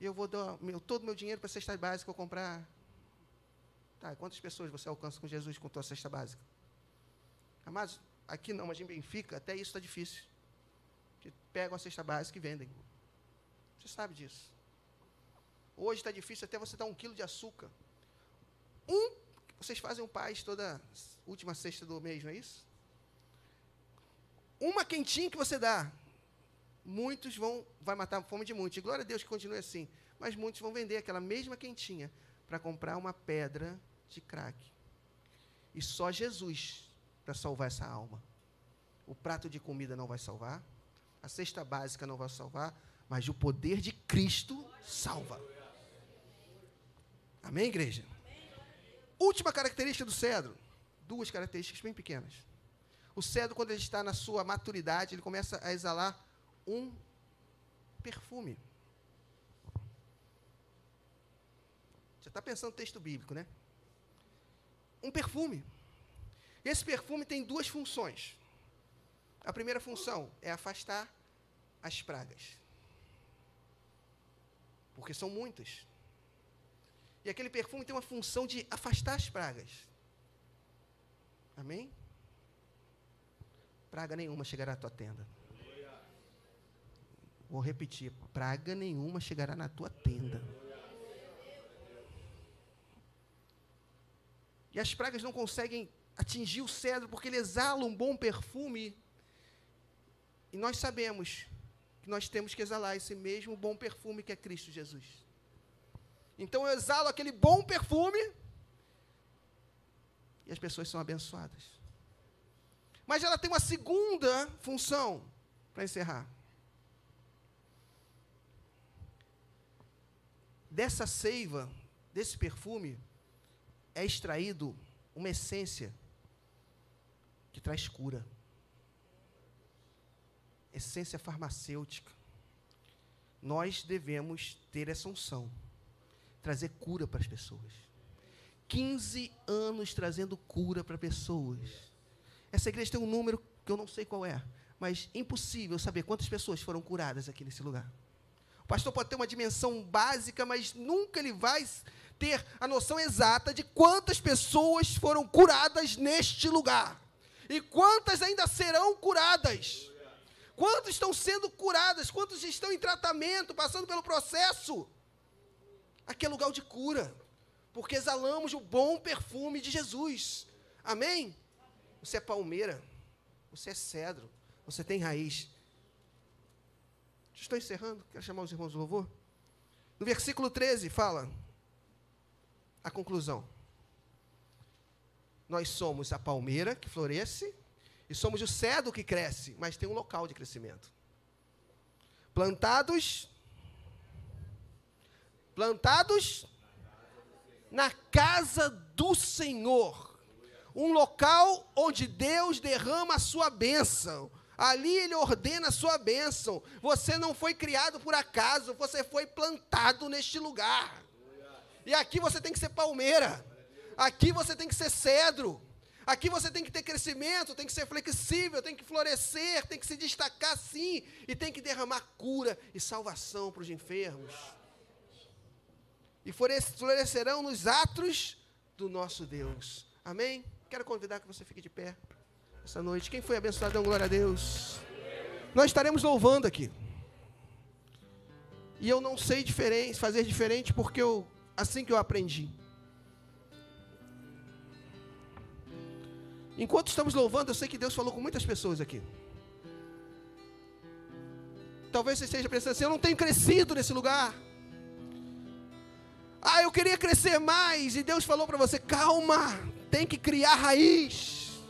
Eu vou dar meu, todo o meu dinheiro para a cesta básica eu comprar. Tá, quantas pessoas você alcança com Jesus com a tua cesta básica? Amados, aqui não, mas em Benfica, até isso está difícil. Que pegam a cesta básica e vendem. Você sabe disso. Hoje está difícil até você dar um quilo de açúcar. Um, vocês fazem um paz toda última sexta do mês, não é isso? Uma quentinha que você dá, muitos vão, vai matar a fome de muitos. E glória a Deus que continue assim. Mas muitos vão vender aquela mesma quentinha para comprar uma pedra de crack. E só Jesus para salvar essa alma. O prato de comida não vai salvar, a cesta básica não vai salvar, mas o poder de Cristo salva. Amém, igreja? Última característica do cedro. Duas características bem pequenas. O cedro, quando ele está na sua maturidade, ele começa a exalar um perfume. Você está pensando no texto bíblico, né? Um perfume. Esse perfume tem duas funções. A primeira função é afastar as pragas. Porque são muitas. E aquele perfume tem uma função de afastar as pragas. Amém? Praga nenhuma chegará à tua tenda. Vou repetir: praga nenhuma chegará na tua tenda. E as pragas não conseguem atingir o cedro porque ele exala um bom perfume. E nós sabemos que nós temos que exalar esse mesmo bom perfume que é Cristo Jesus. Então eu exalo aquele bom perfume e as pessoas são abençoadas. Mas ela tem uma segunda função para encerrar. Dessa seiva, desse perfume, é extraído uma essência que traz cura. Essência farmacêutica. Nós devemos ter essa unção, trazer cura para as pessoas. 15 anos trazendo cura para pessoas. Essa igreja tem um número que eu não sei qual é, mas impossível saber quantas pessoas foram curadas aqui nesse lugar. O pastor pode ter uma dimensão básica, mas nunca ele vai ter a noção exata de quantas pessoas foram curadas neste lugar e quantas ainda serão curadas. Quantos estão sendo curadas? Quantos estão em tratamento, passando pelo processo? Aqui é lugar de cura, porque exalamos o bom perfume de Jesus. Amém? Você é palmeira, você é cedro, você tem raiz. Estou encerrando, quero chamar os irmãos do louvor. No versículo 13 fala: a conclusão. Nós somos a palmeira que floresce e somos o cedro que cresce, mas tem um local de crescimento. Plantados plantados na casa do Senhor. Um local onde Deus derrama a sua bênção. Ali ele ordena a sua bênção. Você não foi criado por acaso, você foi plantado neste lugar. E aqui você tem que ser palmeira. Aqui você tem que ser cedro. Aqui você tem que ter crescimento, tem que ser flexível, tem que florescer, tem que se destacar sim, e tem que derramar cura e salvação para os enfermos. E florescerão nos atos do nosso Deus. Amém? Quero convidar que você fique de pé essa noite. Quem foi abençoado, dão glória a Deus. Nós estaremos louvando aqui. E eu não sei diferente, fazer diferente porque eu assim que eu aprendi. Enquanto estamos louvando, eu sei que Deus falou com muitas pessoas aqui. Talvez você esteja pensando assim: eu não tenho crescido nesse lugar. Ah, eu queria crescer mais. E Deus falou para você: calma, tem que criar raiz.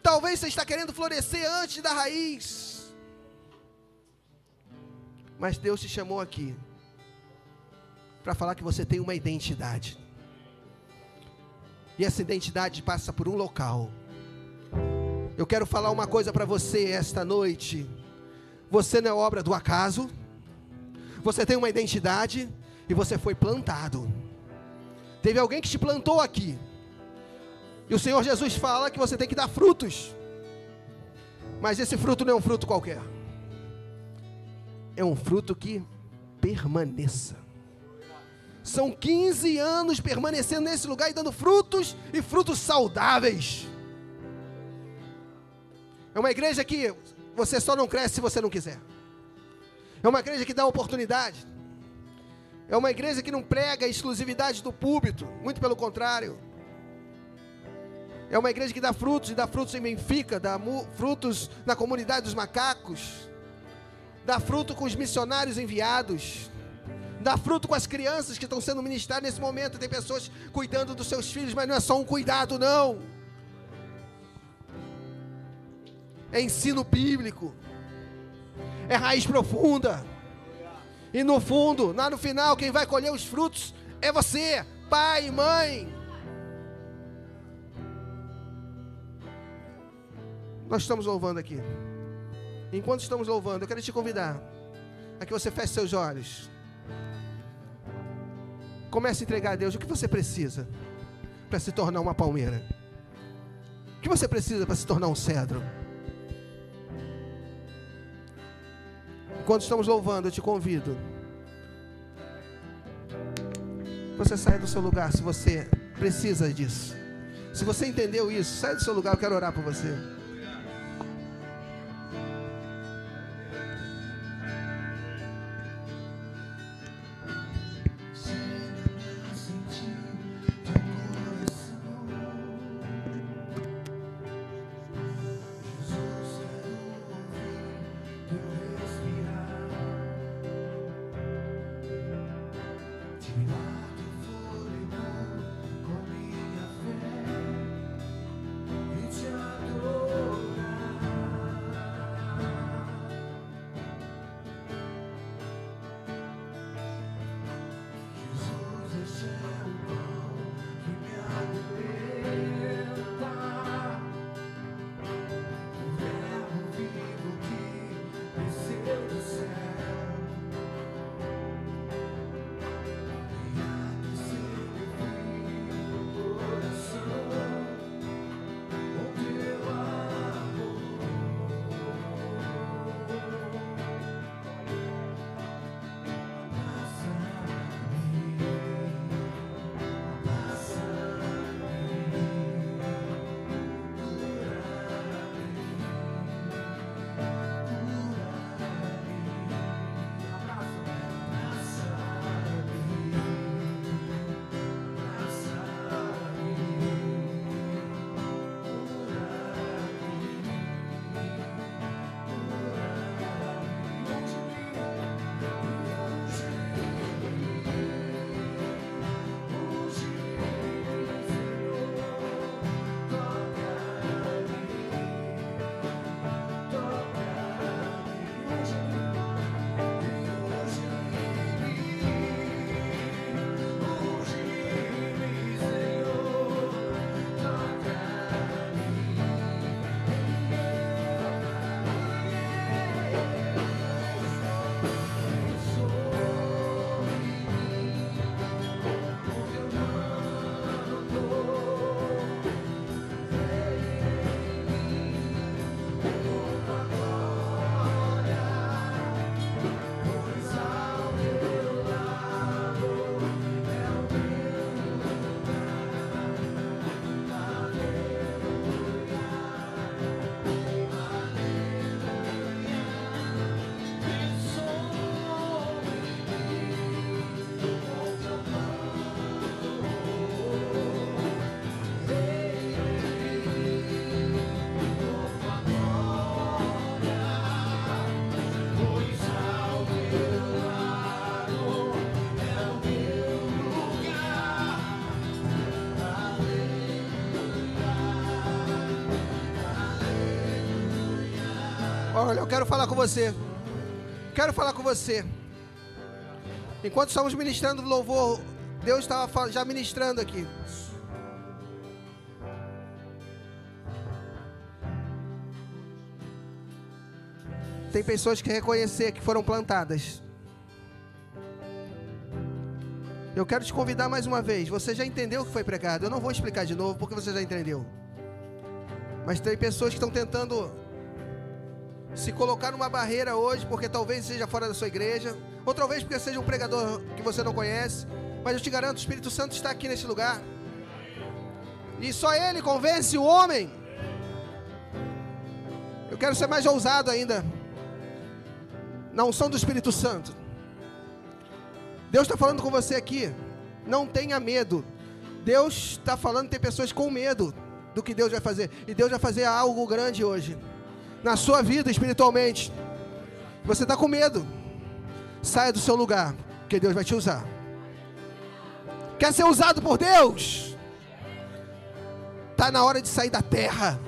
Talvez você está querendo florescer antes da raiz. Mas Deus te chamou aqui para falar que você tem uma identidade. E essa identidade passa por um local. Eu quero falar uma coisa para você esta noite. Você não é obra do acaso. Você tem uma identidade e você foi plantado. Teve alguém que te plantou aqui. E o Senhor Jesus fala que você tem que dar frutos. Mas esse fruto não é um fruto qualquer. É um fruto que permaneça. São 15 anos permanecendo nesse lugar e dando frutos e frutos saudáveis. É uma igreja que você só não cresce se você não quiser. É uma igreja que dá oportunidade. É uma igreja que não prega a exclusividade do púlpito, muito pelo contrário. É uma igreja que dá frutos, e dá frutos em Benfica, dá frutos na comunidade dos macacos, dá fruto com os missionários enviados, dá fruto com as crianças que estão sendo ministradas nesse momento. Tem pessoas cuidando dos seus filhos, mas não é só um cuidado, não. É ensino bíblico, é raiz profunda. E no fundo, lá no final, quem vai colher os frutos é você, pai e mãe. Nós estamos louvando aqui. Enquanto estamos louvando, eu quero te convidar a que você feche seus olhos. Comece a entregar a Deus o que você precisa para se tornar uma palmeira. O que você precisa para se tornar um cedro? Enquanto estamos louvando, eu te convido. Você sai do seu lugar se você precisa disso. Se você entendeu isso, sai do seu lugar, eu quero orar por você. Olha, eu quero falar com você. Quero falar com você. Enquanto estamos ministrando louvor, Deus estava já ministrando aqui. Tem pessoas que reconhecer que foram plantadas. Eu quero te convidar mais uma vez. Você já entendeu o que foi pregado? Eu não vou explicar de novo porque você já entendeu. Mas tem pessoas que estão tentando se colocar numa barreira hoje porque talvez seja fora da sua igreja, ou talvez porque seja um pregador que você não conhece. Mas eu te garanto, o Espírito Santo está aqui nesse lugar. E só Ele convence o homem. Eu quero ser mais ousado ainda na unção do Espírito Santo. Deus está falando com você aqui. Não tenha medo. Deus está falando, tem pessoas com medo do que Deus vai fazer. E Deus vai fazer algo grande hoje. Na sua vida espiritualmente. Você está com medo. Saia do seu lugar. Porque Deus vai te usar. Quer ser usado por Deus? Está na hora de sair da terra.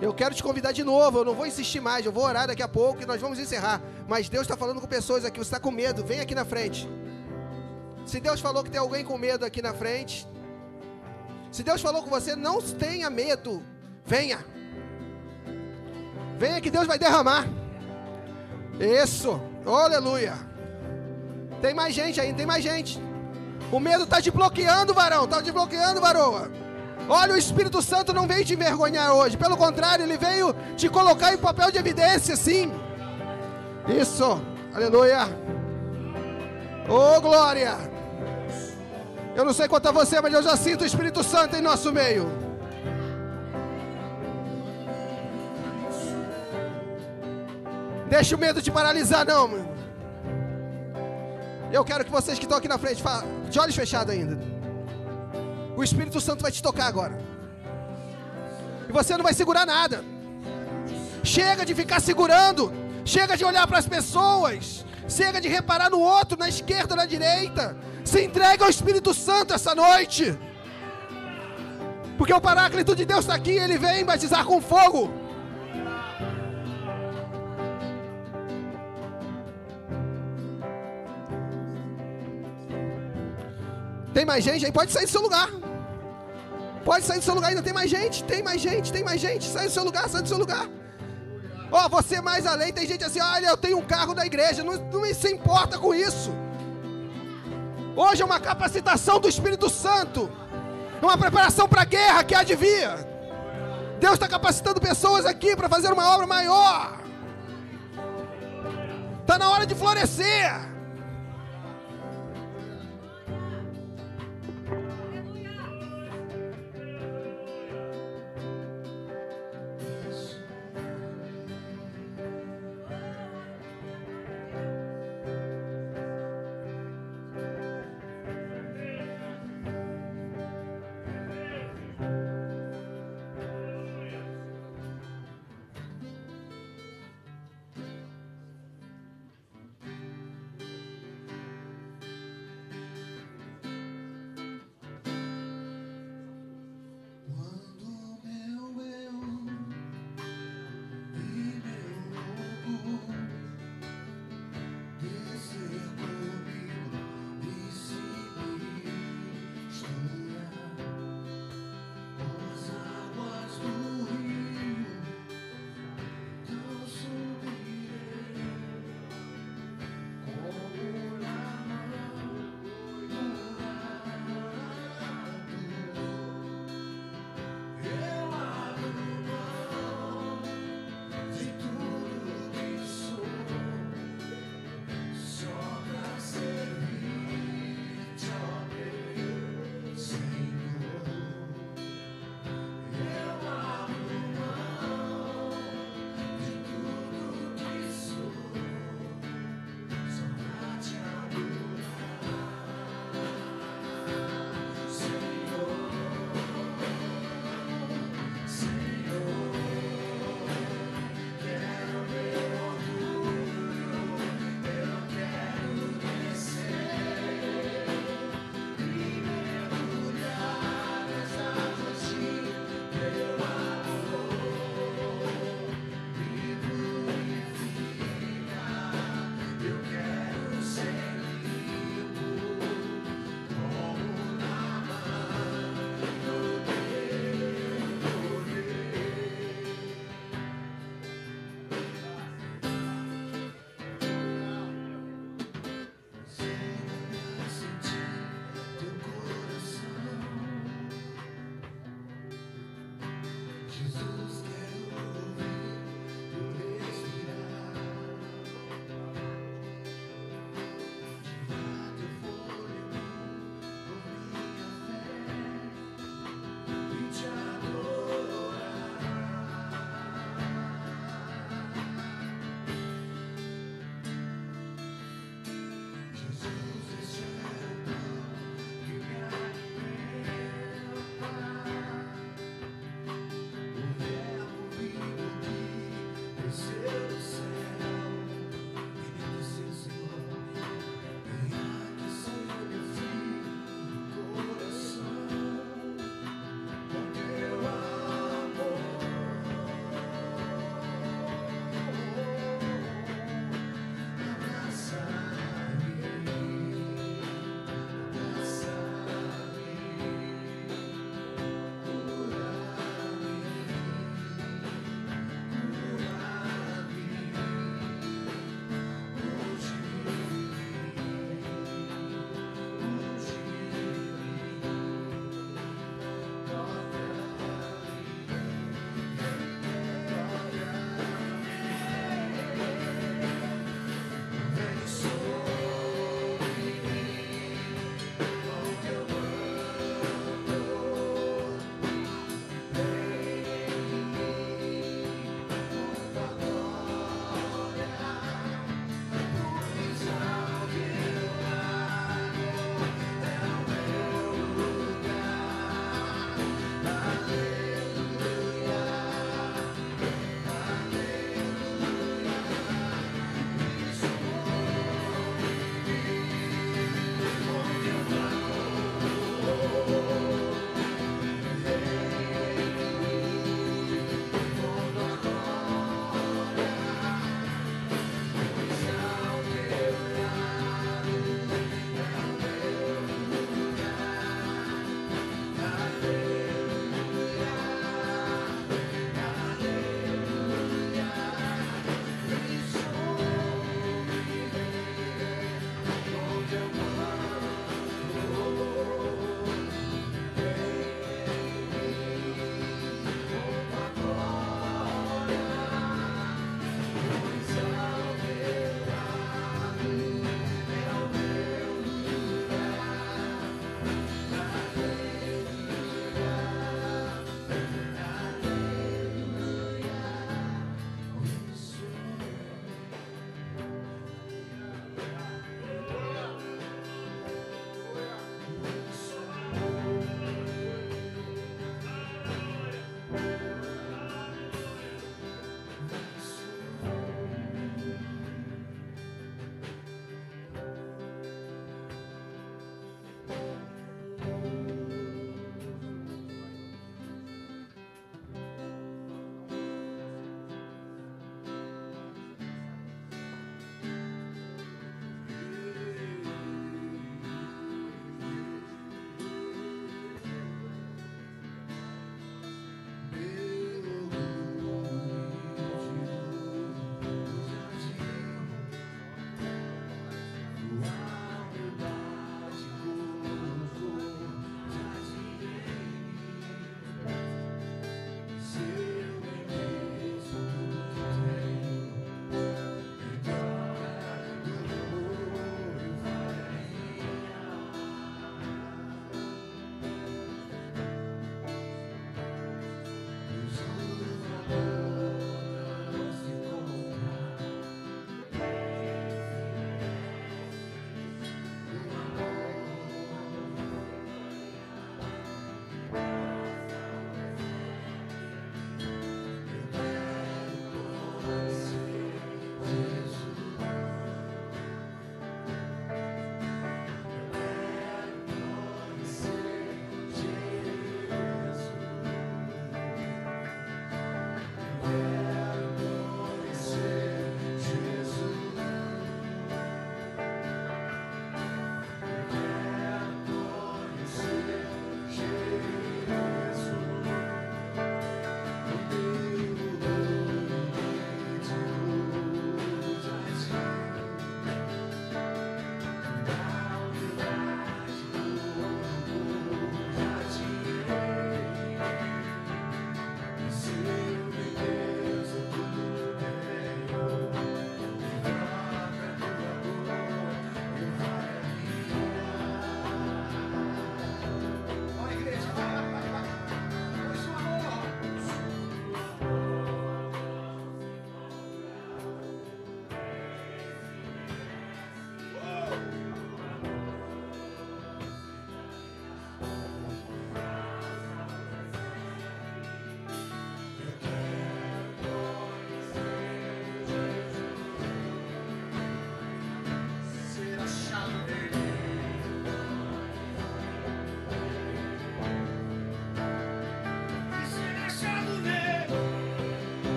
Eu quero te convidar de novo. Eu não vou insistir mais. Eu vou orar daqui a pouco e nós vamos encerrar. Mas Deus está falando com pessoas aqui. Você está com medo? Vem aqui na frente. Se Deus falou que tem alguém com medo aqui na frente. Se Deus falou com você, não tenha medo. Venha. Venha que Deus vai derramar. Isso. Aleluia. Tem mais gente aí, tem mais gente. O medo está te bloqueando, varão. Está te bloqueando, varoa. Olha, o Espírito Santo não veio te envergonhar hoje. Pelo contrário, ele veio te colocar em papel de evidência, sim. Isso. Aleluia. Oh, glória. Eu não sei quanto a você, mas eu já sinto o Espírito Santo em nosso meio. Deixa o medo te paralisar, não. Eu quero que vocês que estão aqui na frente, de olhos fechados ainda. O Espírito Santo vai te tocar agora. E você não vai segurar nada. Chega de ficar segurando. Chega de olhar para as pessoas. Chega de reparar no outro, na esquerda, na direita. Se entrega ao Espírito Santo essa noite. Porque o Paráclito de Deus está aqui, ele vem batizar com fogo. Tem mais gente aí? Pode sair do seu lugar. Pode sair do seu lugar, ainda tem mais gente, tem mais gente, tem mais gente. Sai do seu lugar, sai do seu lugar. Ó, oh, você mais além, tem gente assim, olha, eu tenho um carro da igreja, não, não se importa com isso. Hoje é uma capacitação do Espírito Santo, é uma preparação para a guerra que adivinha. Deus está capacitando pessoas aqui para fazer uma obra maior. Está na hora de florescer.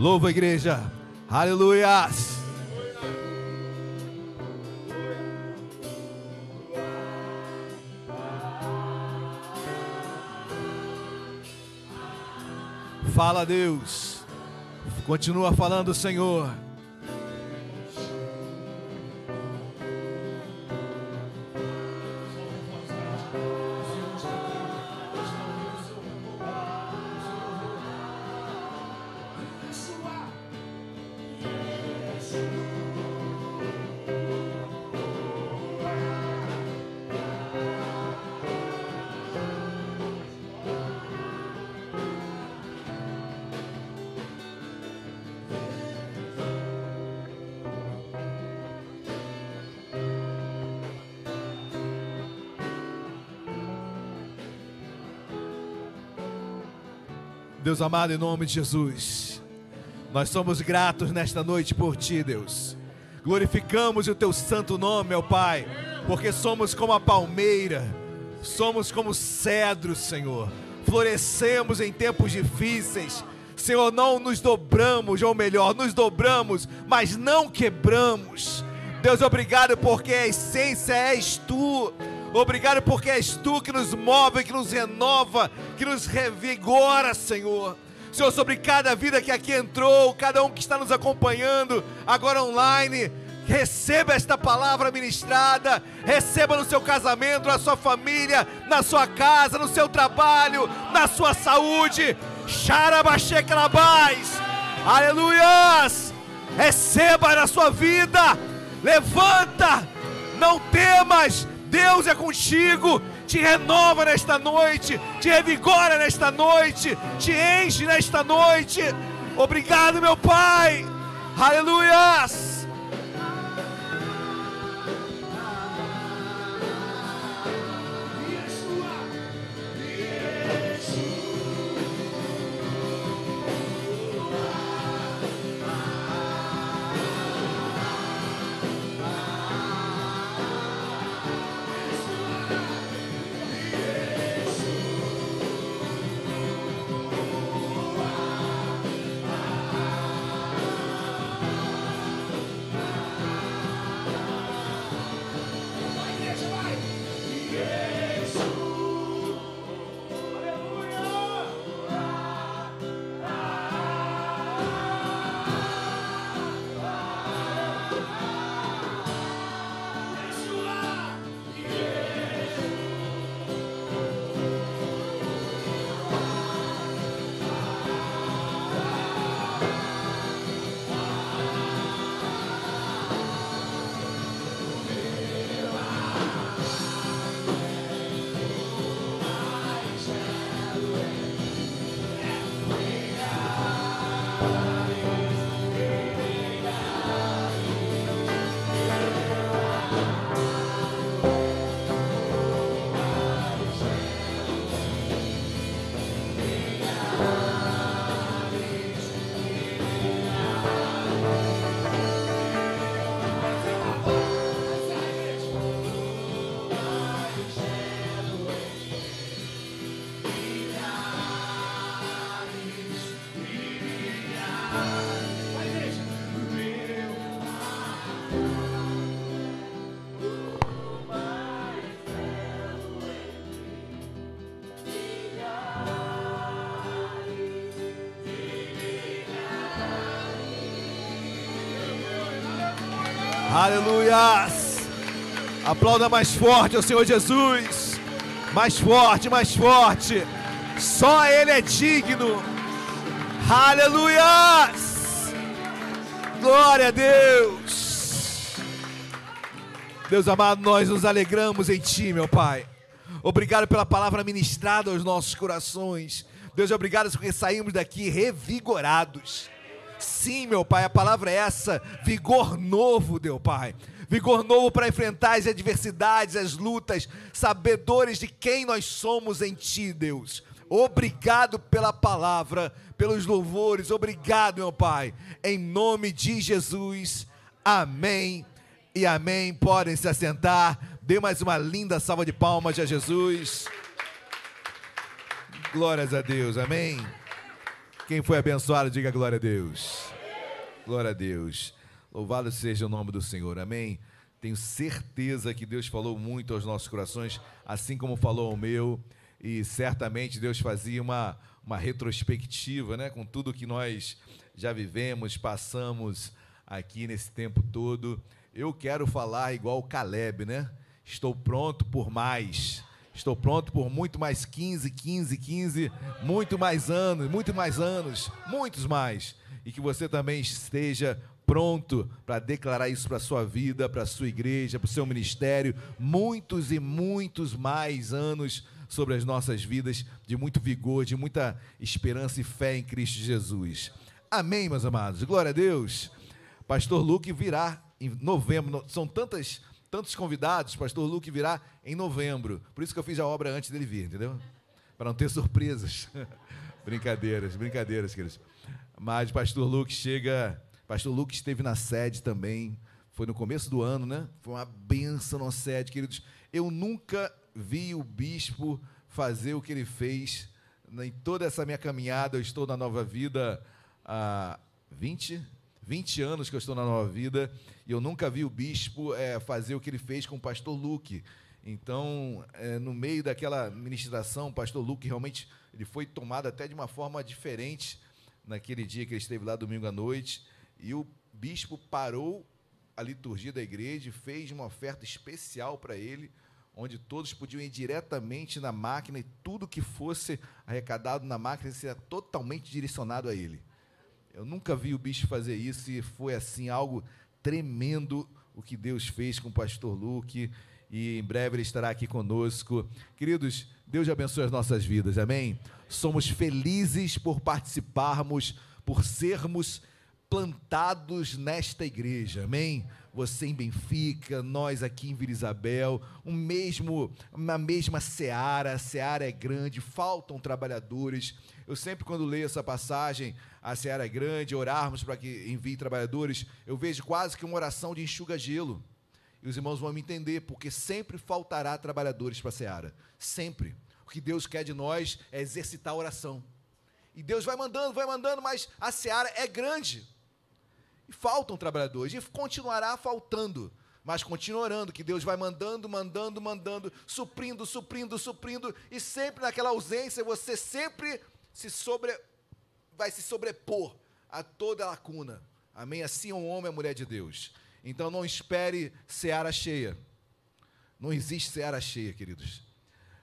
Louva a igreja. Aleluias. Fala, Deus. Continua falando, Senhor. Deus amado, em nome de Jesus, nós somos gratos nesta noite por Ti, Deus. Glorificamos o Teu santo nome, meu Pai, porque somos como a palmeira, somos como cedro, Senhor. Florescemos em tempos difíceis. Senhor, não nos dobramos, ou melhor, nos dobramos, mas não quebramos. Deus, obrigado porque a essência és Tu. Obrigado porque és tu que nos move, que nos renova, que nos revigora, Senhor. Senhor, sobre cada vida que aqui entrou, cada um que está nos acompanhando agora online, receba esta palavra ministrada, receba no seu casamento, na sua família, na sua casa, no seu trabalho, na sua saúde. Xarabaxecalabás, aleluias, receba na sua vida, levanta, não temas, Deus é contigo, te renova nesta noite, te revigora nesta noite, te enche nesta noite. Obrigado, meu Pai. Aleluias. Aleluias. Aplauda mais forte ao Senhor Jesus. Mais forte, mais forte. Só Ele é digno. Aleluias. Glória a Deus. Deus amado, nós nos alegramos em Ti, meu Pai. Obrigado pela palavra ministrada aos nossos corações. Deus, obrigado porque saímos daqui revigorados Sim, meu Pai, a palavra é essa: vigor novo, meu Pai. Vigor novo para enfrentar as adversidades, as lutas, sabedores de quem nós somos em Ti, Deus. Obrigado pela palavra, pelos louvores, obrigado, meu Pai. Em nome de Jesus, amém e amém. Podem se assentar. Dê mais uma linda salva de palmas a Jesus. Glórias a Deus, amém. Quem foi abençoado, diga glória a Deus. Glória a Deus. Louvado seja o nome do Senhor. Amém. Tenho certeza que Deus falou muito aos nossos corações, assim como falou ao meu, e certamente Deus fazia uma, uma retrospectiva, né, com tudo que nós já vivemos, passamos aqui nesse tempo todo. Eu quero falar igual o Caleb, né? Estou pronto por mais. Estou pronto por muito mais 15, 15, 15, muito mais anos, muito mais anos, muitos mais. E que você também esteja pronto para declarar isso para a sua vida, para a sua igreja, para o seu ministério, muitos e muitos mais anos sobre as nossas vidas, de muito vigor, de muita esperança e fé em Cristo Jesus. Amém, meus amados. Glória a Deus. Pastor Luke virá em novembro. São tantas, tantos convidados. Pastor Luke virá em novembro. Por isso que eu fiz a obra antes dele vir, entendeu? Para não ter surpresas. brincadeiras, brincadeiras, queridos. Mas Pastor Luke chega Pastor Lucas esteve na sede também. Foi no começo do ano, né? Foi uma benção na sede, queridos. Eu nunca vi o bispo fazer o que ele fez. Em toda essa minha caminhada, eu estou na nova vida há 20, 20 anos que eu estou na nova vida, e eu nunca vi o bispo é, fazer o que ele fez com o pastor Luke. Então, é, no meio daquela ministração, o pastor Luke realmente ele foi tomado até de uma forma diferente naquele dia que ele esteve lá domingo à noite. E o bispo parou a liturgia da igreja e fez uma oferta especial para ele, onde todos podiam ir diretamente na máquina e tudo que fosse arrecadado na máquina seria totalmente direcionado a ele. Eu nunca vi o bispo fazer isso e foi assim algo tremendo o que Deus fez com o pastor Luke e em breve ele estará aqui conosco. Queridos, Deus abençoe as nossas vidas, amém? Somos felizes por participarmos, por sermos plantados nesta igreja, amém? Você em Benfica, nós aqui em Vila Isabel, um mesmo, uma mesma seara, a seara é grande, faltam trabalhadores. Eu sempre, quando leio essa passagem, a seara é grande, orarmos para que envie trabalhadores, eu vejo quase que uma oração de enxuga-gelo. E os irmãos vão me entender, porque sempre faltará trabalhadores para a seara, sempre. O que Deus quer de nós é exercitar a oração. E Deus vai mandando, vai mandando, mas a seara é grande. Faltam trabalhadores, e continuará faltando. Mas continua orando, que Deus vai mandando, mandando, mandando, suprindo, suprindo, suprindo, e sempre naquela ausência você sempre se sobre, vai se sobrepor a toda a lacuna. Amém? Assim é um homem a mulher de Deus. Então não espere seara cheia. Não existe seara cheia, queridos.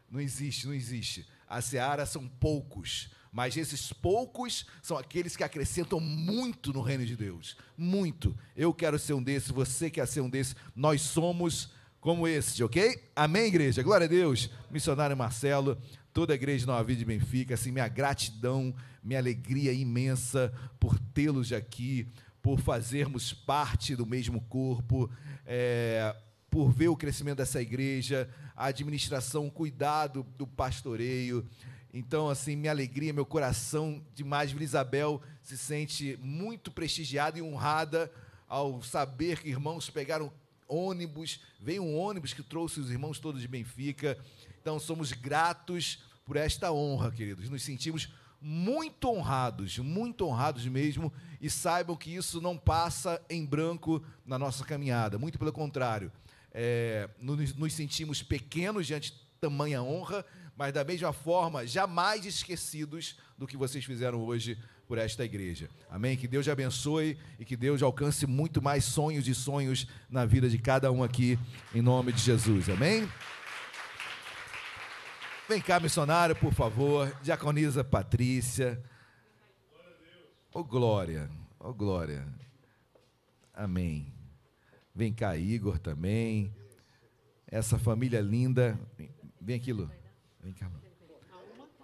Não existe, não existe. A seara são poucos mas esses poucos são aqueles que acrescentam muito no reino de Deus. Muito. Eu quero ser um desses, você quer ser um desses. Nós somos como esse, ok? Amém, igreja? Glória a Deus. Missionário Marcelo, toda a igreja Nova Vida de Benfica, assim, minha gratidão, minha alegria imensa por tê-los aqui, por fazermos parte do mesmo corpo, é, por ver o crescimento dessa igreja, a administração, o cuidado do pastoreio. Então, assim, minha alegria, meu coração demais, Vila Isabel se sente muito prestigiada e honrada ao saber que irmãos pegaram ônibus, veio um ônibus que trouxe os irmãos todos de Benfica. Então, somos gratos por esta honra, queridos. Nos sentimos muito honrados, muito honrados mesmo, e saibam que isso não passa em branco na nossa caminhada, muito pelo contrário. É, nos, nos sentimos pequenos diante de tamanha honra, mas da mesma forma, jamais esquecidos do que vocês fizeram hoje por esta igreja. Amém? Que Deus abençoe e que Deus alcance muito mais sonhos e sonhos na vida de cada um aqui, em nome de Jesus. Amém? Vem cá, missionário, por favor. Diaconisa Patrícia. Ô oh, glória, ô oh, glória. Amém. Vem cá, Igor também. Essa família linda. Vem aqui, Lu. Vem cá.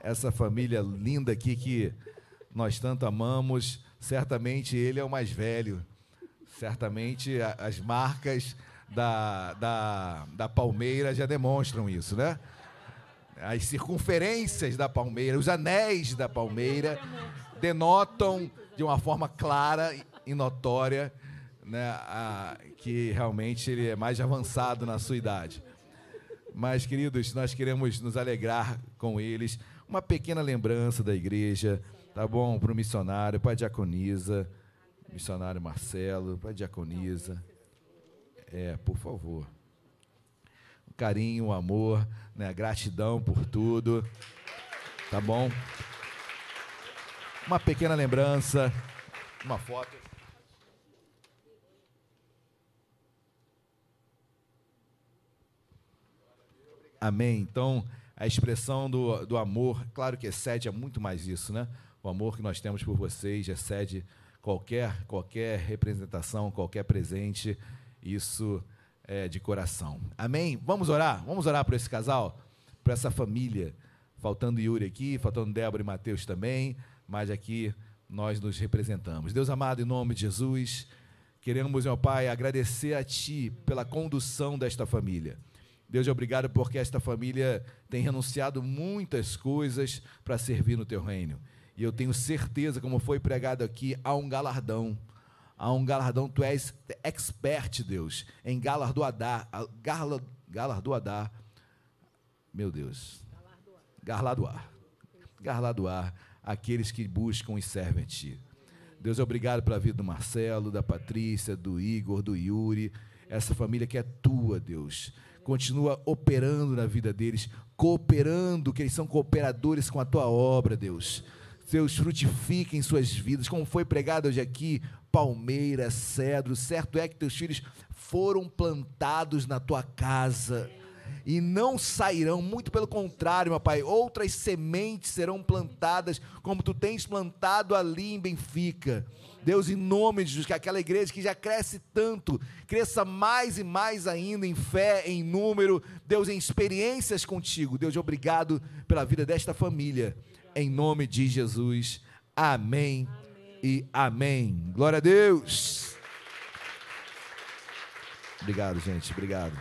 Essa família linda aqui que nós tanto amamos, certamente ele é o mais velho. Certamente as marcas da, da, da palmeira já demonstram isso, né? As circunferências da palmeira, os anéis da palmeira denotam de uma forma clara e notória né, a, que realmente ele é mais avançado na sua idade. Mas, queridos, nós queremos nos alegrar com eles. Uma pequena lembrança da igreja. Tá bom? Para o missionário, para a diaconisa, missionário Marcelo, para a diaconisa. É, por favor. Carinho, amor, né? gratidão por tudo. Tá bom? Uma pequena lembrança, uma foto. Amém. Então, a expressão do, do amor, claro que excede é muito mais isso, né? O amor que nós temos por vocês excede qualquer, qualquer representação, qualquer presente. Isso é de coração. Amém? Vamos orar? Vamos orar por esse casal, por essa família. Faltando Yuri aqui, faltando Débora e Mateus também, mas aqui nós nos representamos. Deus amado, em nome de Jesus, queremos, meu Pai, agradecer a Ti pela condução desta família. Deus, obrigado porque esta família tem renunciado muitas coisas para servir no teu reino. E eu tenho certeza, como foi pregado aqui, há um galardão. Há um galardão, tu és expert, Deus, em galardoar, galardoar, meu Deus, galardoar, galardoar aqueles que buscam e servem a Ti. Deus, obrigado pela vida do Marcelo, da Patrícia, do Igor, do Yuri, essa família que é tua, Deus continua operando na vida deles, cooperando, que eles são cooperadores com a tua obra, Deus. Deus, frutifiquem suas vidas, como foi pregado hoje aqui, palmeira, cedro, certo é que teus filhos foram plantados na tua casa e não sairão, muito pelo contrário, meu Pai, outras sementes serão plantadas, como tu tens plantado ali em Benfica. Deus, em nome de Jesus, que aquela igreja que já cresce tanto, cresça mais e mais ainda em fé, em número, Deus, em experiências contigo. Deus, obrigado pela vida desta família. Em nome de Jesus. Amém, amém. e amém. Glória a Deus. Obrigado, gente. Obrigado.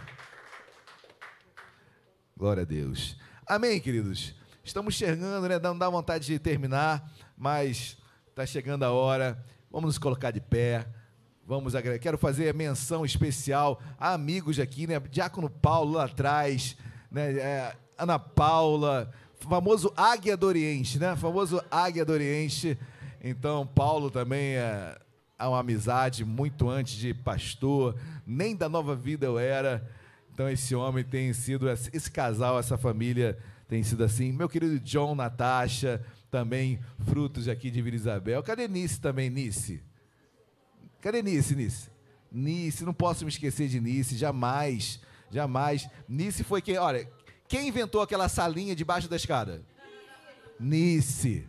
Glória a Deus. Amém, queridos. Estamos chegando, né? Não dá vontade de terminar, mas está chegando a hora. Vamos nos colocar de pé. Vamos Quero fazer menção especial a amigos aqui, né? Diácono Paulo lá atrás, né? É, Ana Paula, famoso Águia do Oriente, né? Famoso Águia do Oriente. Então, Paulo também é, é uma amizade muito antes de pastor, nem da nova vida eu era. Então, esse homem tem sido, esse casal, essa família tem sido assim. Meu querido John, Natasha, também frutos aqui de Vila Isabel. Cadê Nice também, Nice? Cadê Nice, Nice? Nice, não posso me esquecer de Nice, jamais, jamais. Nice foi quem, olha, quem inventou aquela salinha debaixo da escada? Nice,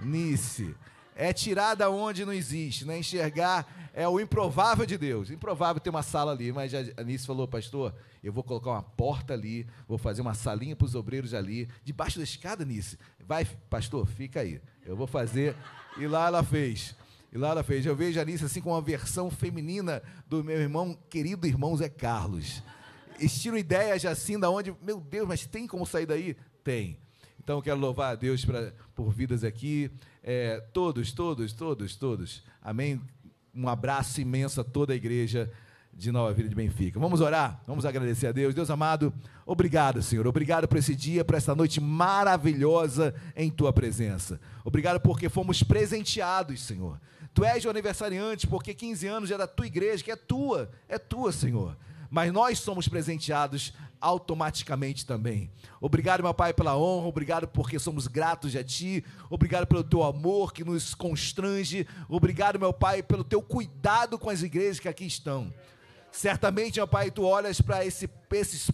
Nice. É tirar da onde não existe, né? Enxergar é o improvável de Deus. Improvável ter uma sala ali, mas a Nice falou, pastor, eu vou colocar uma porta ali, vou fazer uma salinha para os obreiros ali, debaixo da escada nisso. Vai, pastor, fica aí. Eu vou fazer. E lá ela fez. E lá ela fez. Eu vejo a Alice assim com uma versão feminina do meu irmão, querido irmão Zé Carlos. Estilo ideias assim, da onde, meu Deus, mas tem como sair daí? Tem. Então quero louvar a Deus pra, por vidas aqui. É, todos, todos, todos, todos. Amém? Um abraço imenso a toda a igreja de Nova Vida de Benfica. Vamos orar, vamos agradecer a Deus. Deus amado, obrigado, Senhor. Obrigado por esse dia, por essa noite maravilhosa em tua presença. Obrigado porque fomos presenteados, Senhor. Tu és o aniversariante, porque 15 anos é da tua igreja, que é tua, é tua, Senhor. Mas nós somos presenteados automaticamente também. Obrigado, meu Pai, pela honra, obrigado porque somos gratos a Ti, obrigado pelo Teu amor que nos constrange, obrigado, meu Pai, pelo Teu cuidado com as igrejas que aqui estão. Certamente, meu Pai, tu olhas para esse, esses,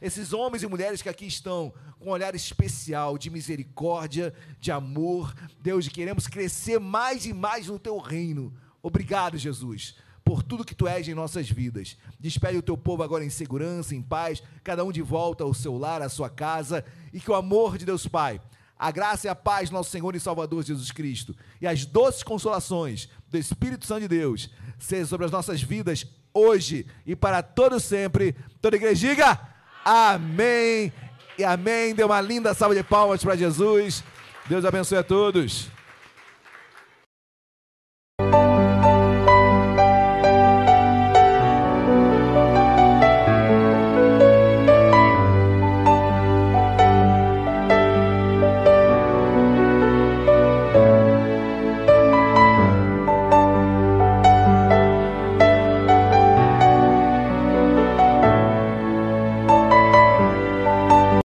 esses homens e mulheres que aqui estão com um olhar especial de misericórdia, de amor. Deus, queremos crescer mais e mais no teu reino. Obrigado, Jesus, por tudo que tu és em nossas vidas. Despede o teu povo agora em segurança, em paz, cada um de volta ao seu lar, à sua casa, e que o amor de Deus Pai, a graça e a paz do nosso Senhor e Salvador Jesus Cristo e as doces consolações do Espírito Santo de Deus sejam sobre as nossas vidas hoje e para todo sempre. Toda igreja diga amém e amém. Dê uma linda salva de palmas para Jesus. Deus abençoe a todos.